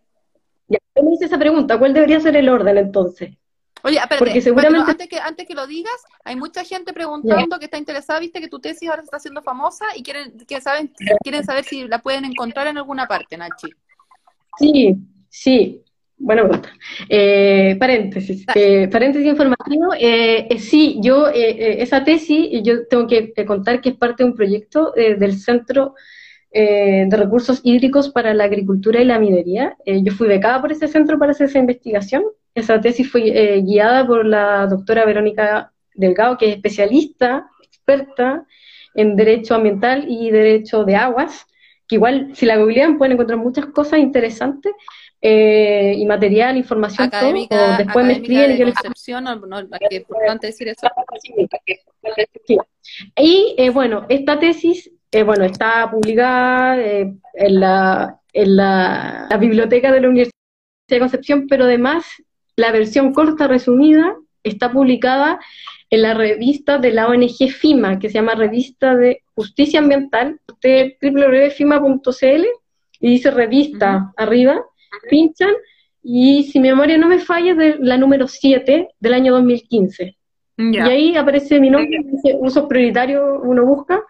Ya me hice esa pregunta, ¿cuál debería ser el orden entonces? Oye, espérate, porque seguramente... antes, que, antes que lo digas, hay mucha gente preguntando que está interesada, viste que tu tesis ahora se está haciendo famosa y quieren, que saben, quieren saber si la pueden encontrar en alguna parte, Nachi. Sí, sí, buena pregunta. Eh, paréntesis, eh, paréntesis informativo. Eh, eh sí, yo, esa tesis, yo tengo que contar que es parte de un proyecto del Centro de Recursos Hídricos para la Agricultura y la Minería. yo fui becada por ese centro para hacer esa investigación. Esa tesis fue guiada por la doctora Verónica Delgado, que es especialista, experta en Derecho Ambiental y Derecho de Aguas que igual si la googlean pueden encontrar muchas cosas interesantes eh, y material, información, académica, todo, después me escriben y yo les... no, no, es importante decir eso. Y eh, bueno, esta tesis, eh, bueno, está publicada eh, en, la, en la, la biblioteca de la Universidad de Concepción, pero además la versión corta resumida está publicada en la revista de la ONG FIMA, que se llama Revista de Justicia Ambiental, usted www.fima.cl y dice revista arriba, pinchan y si mi memoria no me falla, de la número 7 del año 2015. Y ahí aparece mi nombre, dice uso prioritario, uno busca,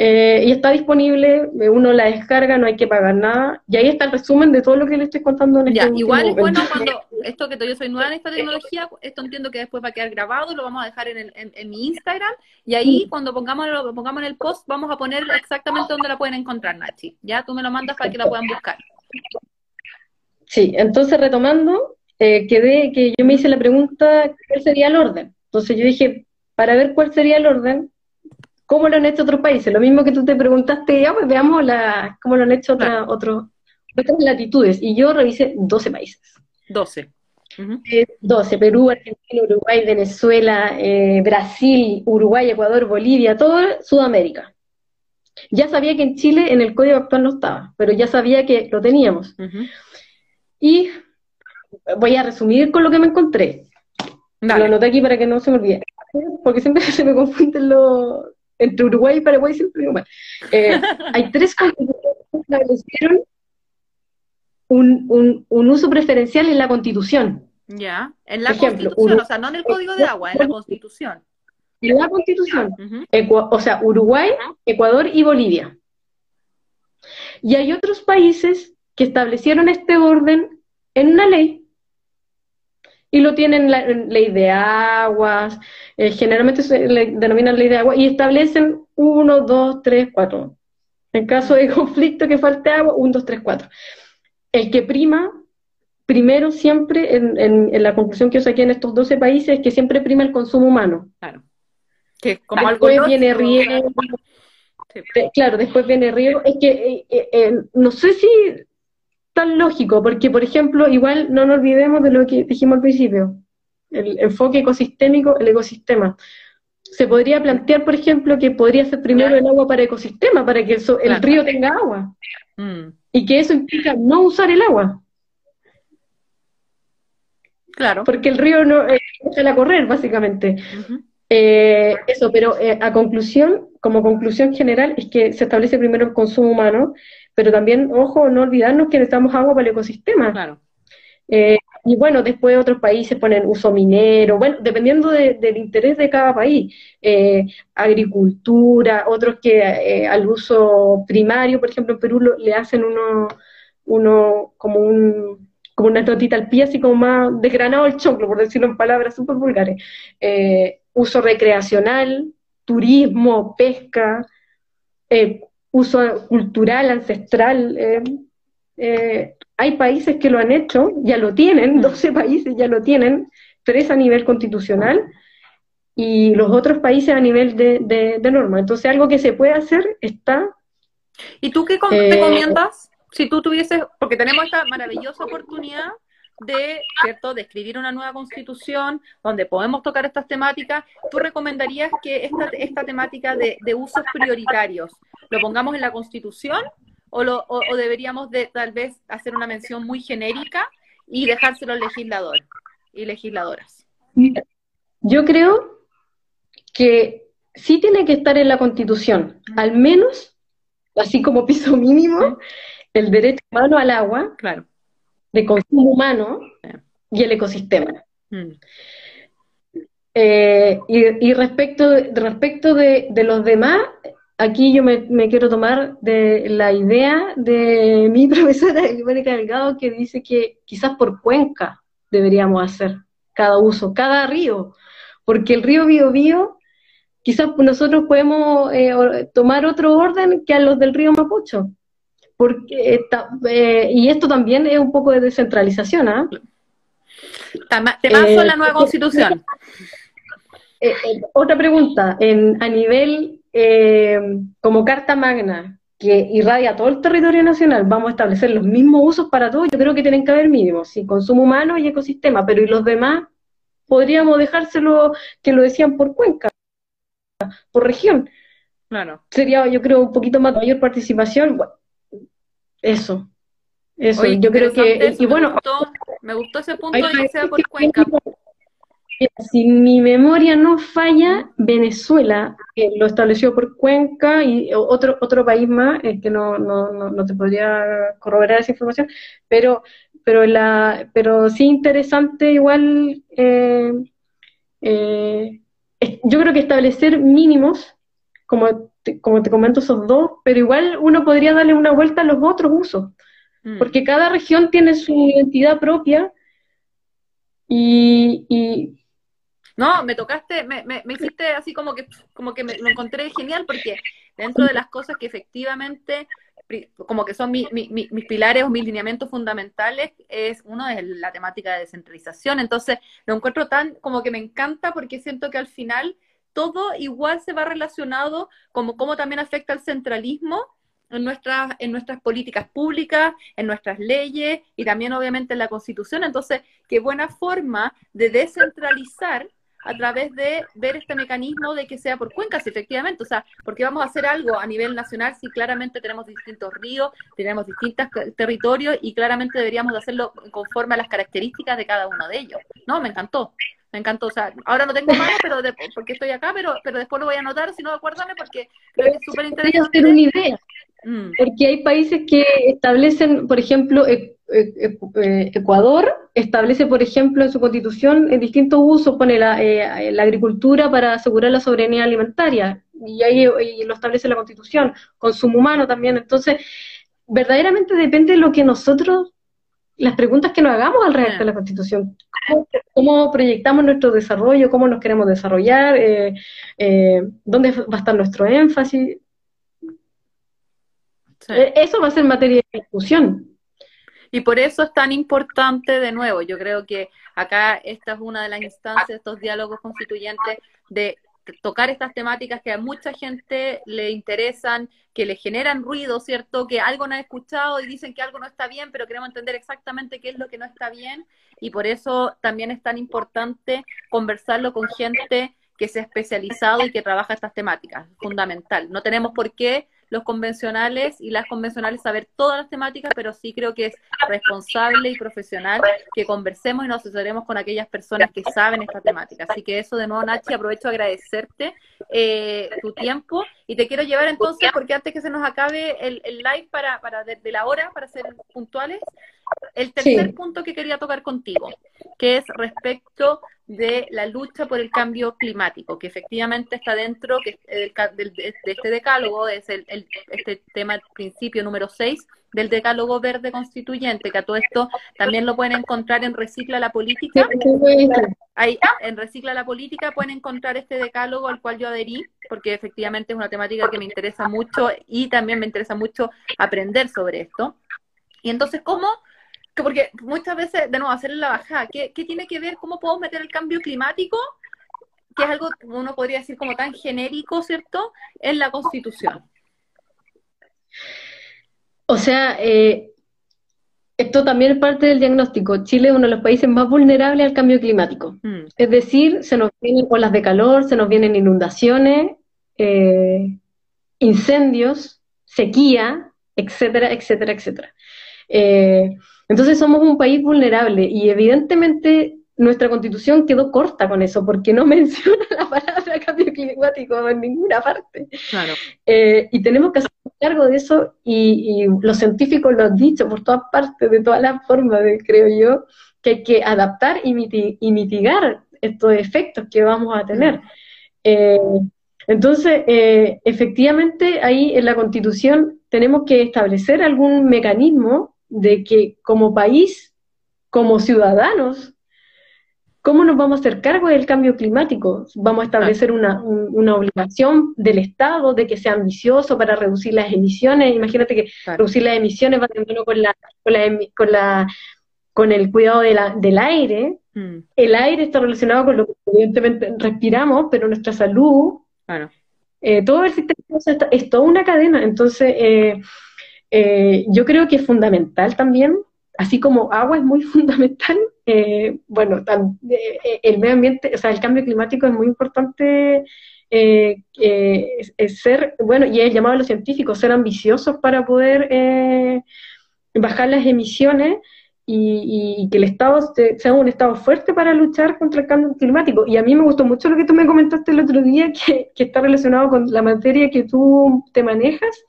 eh, y está disponible, uno la descarga, no hay que pagar nada, y ahí está el resumen de todo lo que le estoy contando en este Igual es bueno cuando, esto que yo soy nueva en esta tecnología, esto entiendo que después va a quedar grabado, lo vamos a dejar en, el, en, mi Instagram, y ahí cuando pongamos, lo pongamos en el post, vamos a poner exactamente dónde la pueden encontrar, Nachi, ya tú me lo mandas para que la puedan buscar. Sí, entonces retomando, eh, quedé que yo me hice la pregunta, ¿cuál sería el orden? Entonces yo dije, para ver cuál sería el orden, cómo lo han hecho otros países. Lo mismo que tú te preguntaste, ya, pues veamos la, cómo lo han hecho otra, otros, otras latitudes. Y yo revisé 12 países. 12. 12, eh, Perú, Argentina, Uruguay, Venezuela, eh, Brasil, Uruguay, Ecuador, Bolivia, todo Sudamérica. Ya sabía que en Chile en el código actual no estaba, pero ya sabía que lo teníamos. Y voy a resumir con lo que me encontré. Lo anoté aquí para que no se me olvide. Porque siempre se me confunden los, entre Uruguay y Paraguay siempre digo eh, hay tres constituciones que establecieron un, un, un, uso preferencial en la Constitución. Ya, en la Constitución, o sea, no en el Código de Agua, en la Constitución. En la Constitución, o sea, Uruguay, Ecuador y Bolivia. Y hay otros países que establecieron este orden en una ley y lo tienen la ley de aguas, eh, generalmente se le denominan ley de agua, y establecen uno, dos, tres, cuatro. En caso de conflicto que falte agua, uno, dos, tres, cuatro. El que prima, primero siempre, en, en, la conclusión que yo saqué en estos 12 países, es que siempre prima el consumo humano. Claro. Que como después viene riego. Claro, después viene riego. Es que eh, eh, no sé si tan lógico, porque, por ejemplo, igual no nos olvidemos de lo que dijimos al principio, el enfoque ecosistémico, el ecosistema. Se podría plantear, por ejemplo, que podría ser primero el agua para ecosistema, para que el río tenga agua. Mm. Y que eso implica no usar el agua. Claro. Porque el río no eh, a correr, básicamente. Eh, eso, pero eh, a conclusión, como conclusión general, es que se establece primero el consumo humano, pero también, ojo, no olvidarnos que necesitamos agua para el ecosistema. Claro. Eh, y bueno, después otros países ponen uso minero, bueno, dependiendo del interés de cada país. Eh, agricultura, otros que eh, al uso primario, por ejemplo, en Perú le hacen uno, uno como un como una notita al pie, así como más desgranado el choclo, por decirlo en palabras súper vulgares. uso recreacional, turismo, pesca, uso cultural, ancestral. Eh, eh, hay países que lo han hecho, ya lo tienen, 12 mm. países ya lo tienen, tres a nivel constitucional y los otros países a nivel de, norma. Entonces, algo que se puede hacer está. ¿Y tú qué eh, recomiendas? Si tú tuvieses, porque tenemos esta maravillosa oportunidad de, ¿cierto?, de escribir una nueva constitución donde podemos tocar estas temáticas, ¿tú recomendarías que esta, esta temática de, usos prioritarios lo pongamos en la constitución o, lo, o, deberíamos de tal vez hacer una mención muy genérica y dejárselo al legislador y legisladoras? Yo creo que sí tiene que estar en la constitución, al menos, así como piso mínimo, el derecho humano al agua. Claro de consumo humano y el ecosistema. Mm. Eh, y, respecto, de, respecto de, los demás, aquí yo me, quiero tomar de la idea de mi profesora Mónica Delgado que dice que quizás por cuenca deberíamos hacer cada uso, cada río, porque el río Biobío, quizás nosotros podemos eh, tomar otro orden que a los del río Mapucho. Porque eh, y esto también es un poco de descentralización, ¿ah? Te paso la nueva constitución. otra pregunta, en, a nivel eh, como carta magna que irradia todo el territorio nacional, vamos a establecer los mismos usos para todos, yo creo que tienen que haber mínimos, sí, consumo humano y ecosistema, pero ¿y los demás? Podríamos dejárselo que lo decían por cuenca, por región. Claro. Sería, yo creo, un poquito más mayor participación. Eso. Eso, yo creo que. y bueno. Me gustó, ese punto que sea por cuenca. Si mi memoria no falla, Venezuela lo estableció por Cuenca y otro otro país más, que no, no, no, te podría corroborar esa información, pero pero la pero sí interesante igual eh, eh, yo creo que establecer mínimos como te, como te comento esos dos pero igual uno podría darle una vuelta a los otros usos mm. porque cada región tiene su identidad propia y, no, me tocaste, me, me, hiciste así como que, como que me, lo encontré genial porque dentro de las cosas que efectivamente como que son mis pilares o mis lineamientos fundamentales, es uno es la temática de descentralización. Entonces, lo encuentro tan como que me encanta porque siento que al final todo igual se va relacionado como cómo también afecta el centralismo en nuestras, en nuestras políticas públicas, en nuestras leyes y también obviamente en la constitución. Entonces, qué buena forma de descentralizar a través de ver este mecanismo de que sea por cuencas, efectivamente. O sea, porque vamos a hacer algo a nivel nacional si claramente tenemos distintos ríos, tenemos distintos territorios y claramente deberíamos de hacerlo conforme a las características de cada uno de ellos. No, me encantó. Me encantó, o sea, ahora no tengo mano pero porque estoy acá, pero, pero después lo voy a anotar, si no, acuérdame, porque creo que es súper interesante. una idea, mm. porque hay países que establecen, por ejemplo, e, e, e, Ecuador establece, por ejemplo, en su constitución en distintos usos, pone la, eh, la agricultura para asegurar la soberanía alimentaria, y ahí y lo establece la constitución, consumo humano también, entonces, verdaderamente depende de lo que nosotros las preguntas que nos hagamos al respecto de la Constitución. ¿Cómo, proyectamos nuestro desarrollo? ¿Cómo nos queremos desarrollar? Eh, eh, ¿Dónde va a estar nuestro énfasis? Eh, eso va a ser materia de discusión. Y por eso es tan importante, de nuevo, yo creo que acá esta es una de las instancias, estos diálogos constituyentes, de tocar estas temáticas que a mucha gente le interesan, que le generan ruido, ¿cierto? Que algo no ha escuchado y dicen que algo no está bien, pero queremos entender exactamente qué es lo que no está bien y por eso también es tan importante conversarlo con gente que se ha especializado y que trabaja estas temáticas, fundamental. No tenemos por qué los convencionales y las convencionales saber todas las temáticas, pero sí creo que es responsable y profesional que conversemos y nos asesoremos con aquellas personas que saben esta temática. Así que eso de nuevo, Nachi, aprovecho a agradecerte eh, tu tiempo y te quiero llevar entonces, porque antes que se nos acabe el, live para, para de, la hora, para ser puntuales, el tercer punto que quería tocar contigo, que es respecto de la lucha por el cambio climático, que efectivamente está dentro que, de, este decálogo, es el, este tema, principio número 6 del decálogo verde constituyente, que a todo esto también lo pueden encontrar en Recicla la Política. Ahí, en Recicla la Política pueden encontrar este decálogo al cual yo adherí, porque efectivamente es una temática que me interesa mucho y también me interesa mucho aprender sobre esto. Y entonces, ¿cómo porque muchas veces, de nuevo, hacerle la bajada, ¿qué, tiene que ver, cómo podemos meter el cambio climático, que es algo, uno podría decir, como tan genérico, ¿cierto?, en la Constitución. O sea, eh, esto también es parte del diagnóstico. Chile es uno de los países más vulnerables al cambio climático. Mm. Es decir, se nos vienen olas de calor, se nos vienen inundaciones, eh, incendios, sequía, etcétera, etcétera, etcétera. Eh, entonces somos un país vulnerable y evidentemente nuestra constitución quedó corta con eso, porque no menciona la palabra cambio climático en ninguna parte. Eh, y tenemos que hacer cargo de eso, y, los científicos lo han dicho por todas partes, de todas las formas, creo yo, que hay que adaptar y, mitigar estos efectos que vamos a tener. Eh, Entonces, eh, efectivamente, ahí en la Constitución tenemos que establecer algún mecanismo de que como país, como ciudadanos, ¿cómo nos vamos a hacer cargo del cambio climático? Vamos a establecer una, obligación del Estado de que sea ambicioso para reducir las emisiones. Imagínate que reducir las emisiones va de mano con la, con la, con la con el cuidado de la, del aire. Mm. El aire está relacionado con lo que evidentemente respiramos, pero nuestra salud, eh, todo el sistema es toda una cadena. Entonces, eh, eh, yo creo que es fundamental también, así como agua es muy fundamental, bueno, el medio ambiente, o sea, el cambio climático es muy importante. ser, bueno, y es llamado a los científicos, ser ambiciosos para poder bajar las emisiones y, que el Estado sea un Estado fuerte para luchar contra el cambio climático. Y a mí me gustó mucho lo que tú me comentaste el otro día, que, está relacionado con la materia que tú te manejas,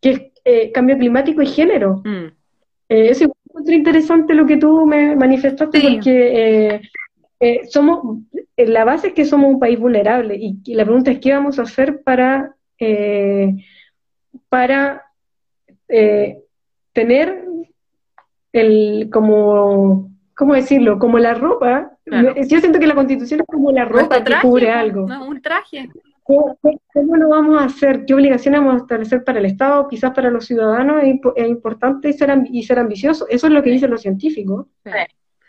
que es eh, cambio climático y género. Mm. Eh, es muy interesante lo que tú me manifestaste, porque eh, somos, la base es que somos un país vulnerable, y, y la pregunta es qué vamos a hacer para, para tener el, como, ¿cómo decirlo? Como la ropa. Yo siento que la constitución es como la ropa que cubre algo. un traje. ¿Cómo, lo vamos a hacer? ¿Qué obligaciones vamos a establecer para el Estado, quizás para los ciudadanos? Es, importante ser, y ser ambicioso. Eso es lo que dicen los científicos.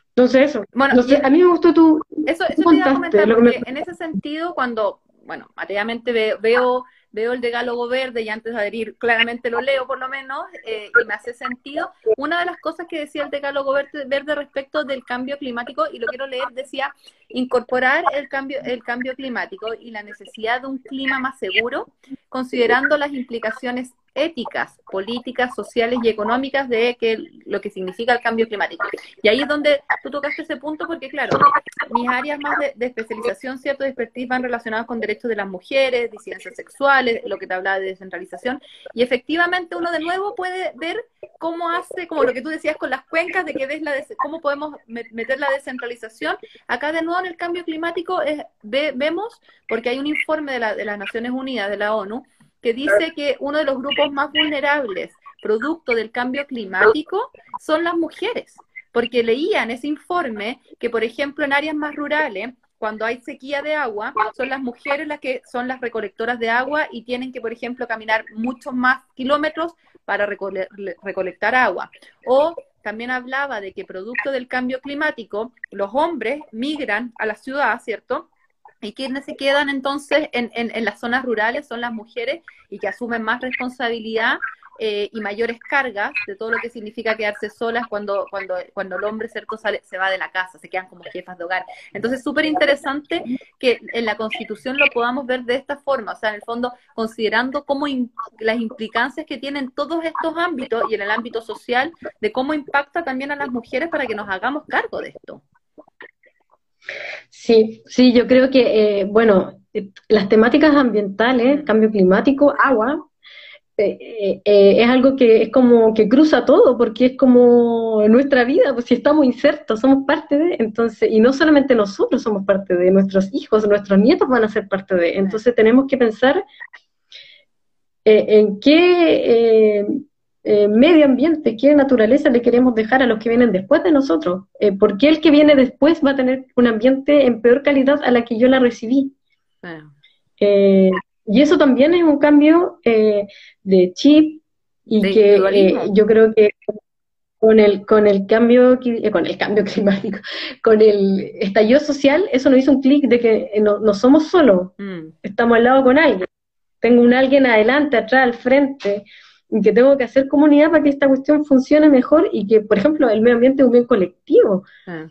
Entonces, eso. Bueno, a mí me gustó tu. Eso, eso te iba a comentar, porque en ese sentido, cuando, bueno, materialmente veo veo el decálogo verde y antes de adherir claramente lo leo por lo menos eh, y me hace sentido. Una de las cosas que decía el decálogo verde, verde respecto del cambio climático, y lo quiero leer, decía incorporar el cambio, el cambio climático y la necesidad de un clima más seguro, considerando las implicaciones éticas, políticas, sociales y económicas de que, lo que significa el cambio climático. Y ahí es donde tú tocaste ese punto porque, claro, mis áreas más de, especialización, cierto, de expertise van relacionadas con derechos de las mujeres, disidencias sexuales, lo que te hablaba de descentralización, y efectivamente uno de nuevo puede ver cómo hace, como lo que tú decías con las cuencas, de que ves la cómo podemos meter la descentralización. Acá de nuevo en el cambio climático vemos, porque hay un informe de, la, de las Naciones Unidas, de la ONU, que dice que uno de los grupos más vulnerables producto del cambio climático son las mujeres, porque leía en ese informe que, por ejemplo, en áreas más rurales, cuando hay sequía de agua, son las mujeres las que son las recolectoras de agua y tienen que, por ejemplo, caminar muchos más kilómetros para recolectar agua. O también hablaba de que producto del cambio climático, los hombres migran a la ciudad, ¿cierto? Y quienes se quedan entonces en, en, las zonas rurales son las mujeres y que asumen más responsabilidad eh, y mayores cargas de todo lo que significa quedarse solas cuando, cuando, cuando el hombre cierto se va de la casa, se quedan como jefas de hogar. Entonces, súper interesante que en la Constitución lo podamos ver de esta forma, o sea, en el fondo, considerando cómo las implicancias que tienen todos estos ámbitos y en el ámbito social, de cómo impacta también a las mujeres para que nos hagamos cargo de esto. Sí, sí, yo creo que, eh, bueno, las temáticas ambientales, cambio climático, agua, eh, eh, es algo que es como que cruza todo, porque es como nuestra vida, pues si estamos insertos, somos parte de, entonces, y no solamente nosotros somos parte de, nuestros hijos, nuestros nietos van a ser parte de, entonces tenemos que pensar en qué eh, medio ambiente, qué naturaleza le queremos dejar a los que vienen después de nosotros. Eh, ¿Por qué el que viene después va a tener un ambiente en peor calidad a la que yo la recibí? Eh, y eso también es un cambio de chip y que yo creo que con el con el cambio con el cambio climático, con el estallido social, eso nos hizo un clic de que no, no somos solos, mm. estamos al lado con alguien. Tengo un alguien adelante, atrás, al frente, que tengo que hacer comunidad para que esta cuestión funcione mejor y que, por ejemplo, el medio ambiente es un bien colectivo. Ah.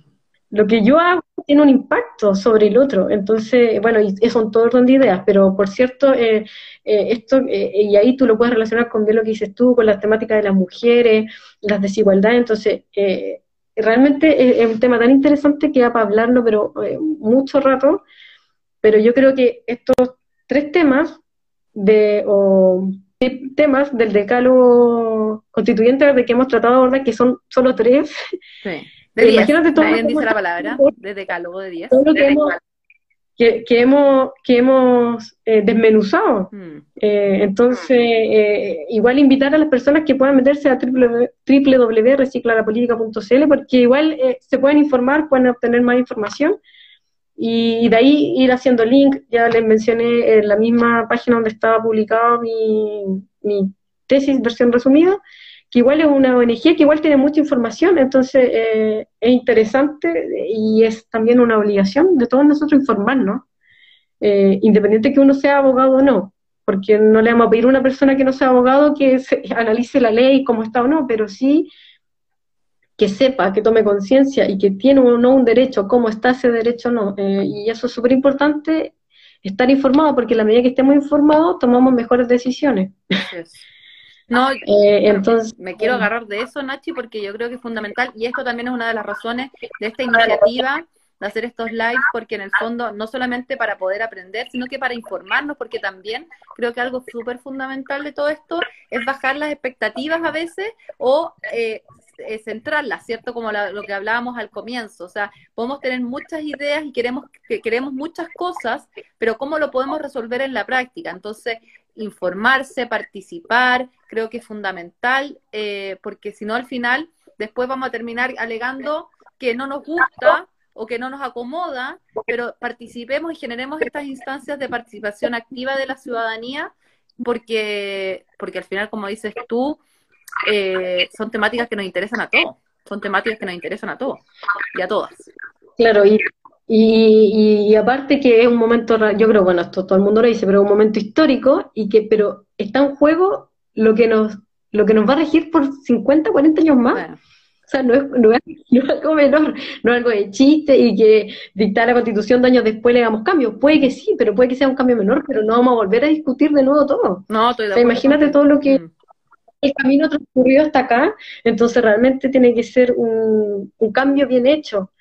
Lo que yo hago tiene un impacto sobre el otro. Entonces, bueno, y eso son todo orden de ideas, pero por cierto, eh, eh, esto, eh, y ahí tú lo puedes relacionar con bien lo que dices tú, con las temáticas de las mujeres, las desigualdades. Entonces, realmente es, un tema tan interesante que da para hablarlo, pero mucho rato. Pero yo creo que estos tres temas de temas del decálogo constituyente de que hemos tratado abordar, que son solo tres. Sí. De diez. Imagínate todo. dice la palabra, de decálogo de diez. Todo lo, que hemos, que, hemos, que hemos eh, desmenuzado. Mm. Eh, entonces, eh, igual invitar a las personas que puedan meterse a www.reciclalapolitica.cl porque igual se pueden informar, pueden obtener más información y de ahí ir haciendo link. Ya les mencioné en la misma página donde estaba publicado mi, mi tesis, versión resumida, que igual es una ONG que igual tiene mucha información, entonces eh, es interesante y es también una obligación de todos nosotros informarnos, eh, independiente que uno sea abogado o no, porque no le vamos a pedir a una persona que no sea abogado que analice la ley cómo está o no, pero sí que sepa, que tome conciencia y que tiene o no un derecho, cómo está ese derecho o no. Eh, y eso es súper importante, estar informado, porque a la medida que estemos informados tomamos mejores decisiones. No, eh, entonces me quiero agarrar de eso, Nachi, porque yo creo que es fundamental y esto también es una de las razones de esta iniciativa de hacer estos lives, porque en el fondo no solamente para poder aprender, sino que para informarnos, porque también creo que algo súper fundamental de todo esto es bajar las expectativas a veces o eh, eh, centrarlas, ¿cierto? Como lo que hablábamos al comienzo, o sea, podemos tener muchas ideas y queremos, que queremos muchas cosas, pero ¿cómo lo podemos resolver en la práctica? Entonces, informarse, participar, creo que es fundamental, eh, porque si no al final después vamos a terminar alegando que no nos gusta o que no nos acomoda, pero participemos y generemos estas instancias de participación activa de la ciudadanía, porque, porque al final, como dices tú, eh, son temáticas que nos interesan a todos, son temáticas que nos interesan a todos y a todas. Claro, y y, aparte que es un momento, yo creo, bueno, esto todo el mundo lo dice, pero es un momento histórico y que, pero está en juego lo que nos, lo que nos va a regir por 50, 40 años más. O sea, no es, no, es, algo menor, no es algo de chiste y que dictar la constitución de años después le hagamos cambios. Puede que sí, pero puede que sea un cambio menor, pero no vamos a volver a discutir de nuevo todo. No, estoy de o sea, imagínate todo lo que, mm. El camino transcurrido hasta acá, entonces realmente tiene que ser un, un cambio bien hecho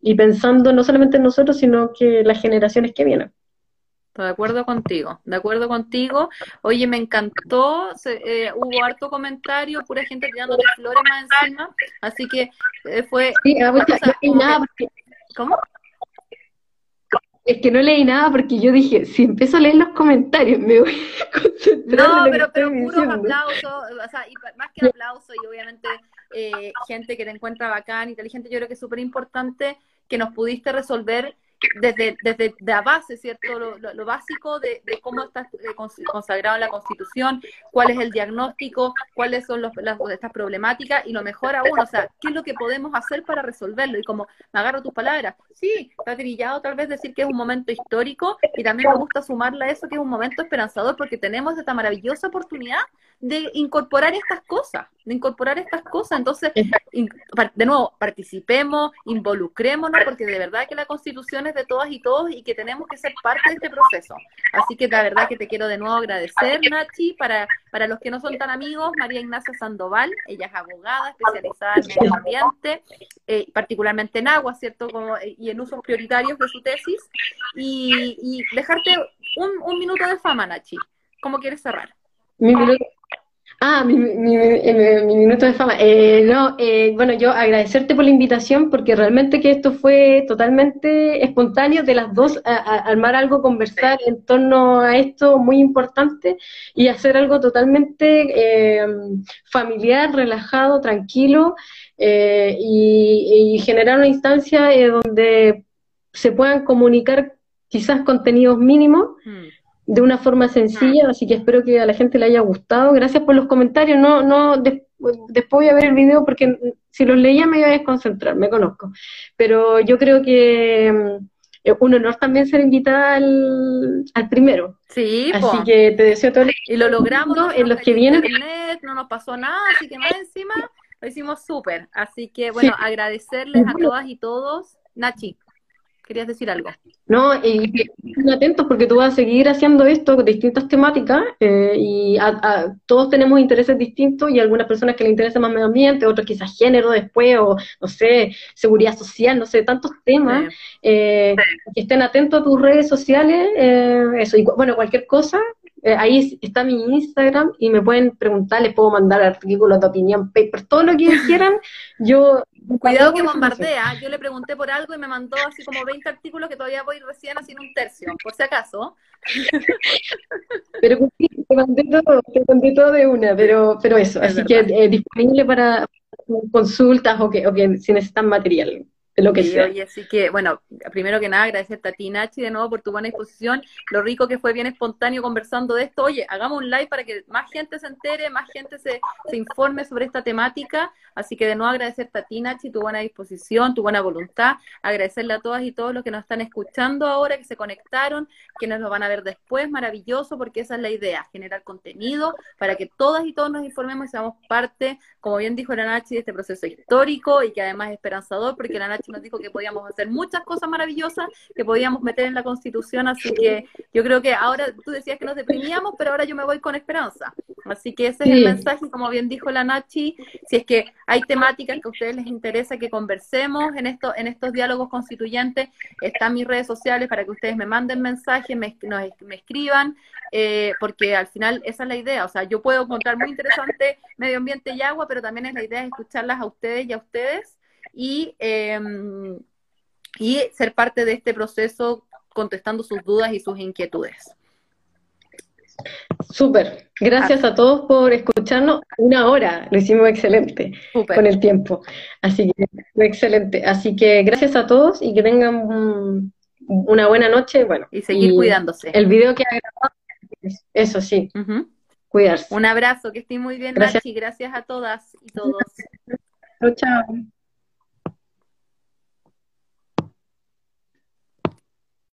y pensando no solamente en nosotros, sino que las generaciones que vienen. De acuerdo contigo, de acuerdo contigo. Oye, me encantó, eh, hubo harto comentario, pura gente tirándote flores más encima, así que eh, fue... Sí, ah, nada ¿Cómo? Es que no leí nada porque yo dije, si empiezo a leer los comentarios me voy a concentrar. No, pero, pero puros aplausos, o sea, y más que aplausos y obviamente eh, gente que te encuentra bacán, inteligente, yo creo que es súper importante que nos pudiste resolver desde, desde la base, ¿cierto? Lo, básico de, cómo está eh, consagrado en la Constitución, cuál es el diagnóstico, cuáles son las, estas problemáticas y lo mejor aún, o sea, qué es lo que podemos hacer para resolverlo. Y como me agarro tus palabras, sí, está trillado tal vez decir que es un momento histórico y también me gusta sumarle a eso que es un momento esperanzador porque tenemos esta maravillosa oportunidad de incorporar estas cosas, de incorporar estas cosas. Entonces, de nuevo, participemos, involucrémonos, porque de verdad que la Constitución de todas y todos y que tenemos que ser parte de este proceso. Así que la verdad que te quiero de nuevo agradecer, Nachi, para, para los que no son tan amigos, María Ignacia Sandoval, ella es abogada especializada en medio ambiente, eh, particularmente en agua, ¿cierto? Eh, y en usos prioritarios de su tesis. Y, dejarte un, un minuto de fama, Nachi. ¿Cómo quieres cerrar? Mi minuto, Ah, mi, mi, mi, minuto de fama. Eh, no, eh, bueno, yo agradecerte por la invitación porque realmente que esto fue totalmente espontáneo de las dos, a, armar algo, conversar en torno a esto muy importante y hacer algo totalmente eh, familiar, relajado, tranquilo y, generar una instancia donde se puedan comunicar quizás contenidos mínimos. Mm de una forma sencilla, así que espero que a la gente le haya gustado. Gracias por los comentarios, no, no, después voy a ver el video porque si los leía me iba a desconcentrar, me conozco. Pero yo creo que es un honor también ser invitada al, primero. Sí, así que te deseo todo el Y lo logramos en los que vienen. no nos pasó nada, así que más encima lo hicimos súper. Así que bueno, agradecerles a todas y todos. Nachi. ¿Querías decir algo? No, y estén atentos porque tú vas a seguir haciendo esto con distintas temáticas eh, y a, todos tenemos intereses distintos y algunas personas que les interesa más medio ambiente, otros quizás género después o, no sé, seguridad social, no sé, tantos temas. Eh, que estén atentos a tus redes sociales, eh, eso, y bueno, cualquier cosa, eh, ahí está mi Instagram y me pueden preguntar, les puedo mandar artículos de opinión, papers, todo lo que quieran. Yo Cuidado que bombardea. Yo le pregunté por algo y me mandó así como 20 artículos que todavía voy recién haciendo un tercio, por si acaso. Pero te mandé todo, te mandé todo de una, pero, pero eso. así que eh, disponible para consultas o que, o que si necesitan material lo que sea. así que, bueno, primero que nada, agradecerte a ti, Nachi, de nuevo por tu buena disposición. Lo rico que fue bien espontáneo conversando de esto. Oye, hagamos un live para que más gente se entere, más gente se, se informe sobre esta temática. Así que de nuevo agradecerte a ti, Nachi, tu buena disposición, tu buena voluntad. Agradecerle a todas y todos los que nos están escuchando ahora, que se conectaron, que nos lo van a ver después. Maravilloso, porque esa es la idea, generar contenido para que todas y todos nos informemos y seamos parte, como bien dijo la Nachi, de este proceso histórico y que además es esperanzador, porque la Nachi nos dijo que podíamos hacer muchas cosas maravillosas, que podíamos meter en la Constitución, así que yo creo que ahora tú decías que nos deprimíamos, pero ahora yo me voy con esperanza. Así que ese es el mensaje, como bien dijo la Nachi, si es que hay temáticas que a ustedes les interesa que conversemos en, esto, en estos diálogos constituyentes, están mis redes sociales para que ustedes me manden mensajes, me, me escriban, eh, porque al final esa es la idea, o sea, yo puedo encontrar muy interesante medio ambiente y agua, pero también es la idea de escucharlas a ustedes y a ustedes y, em, y ser parte de este proceso contestando sus dudas y sus inquietudes. Súper. Gracias a todos por escucharnos. Una hora, lo hicimos excelente con el tiempo. Así que fue excelente. Así que gracias a todos y que tengan una buena noche. Bueno, y seguir cuidándose. El video que ha grabado, eso sí, cuidarse. Un abrazo, que estén muy bien, gracias. Nachi. Gracias a todas y todos. chao. chao.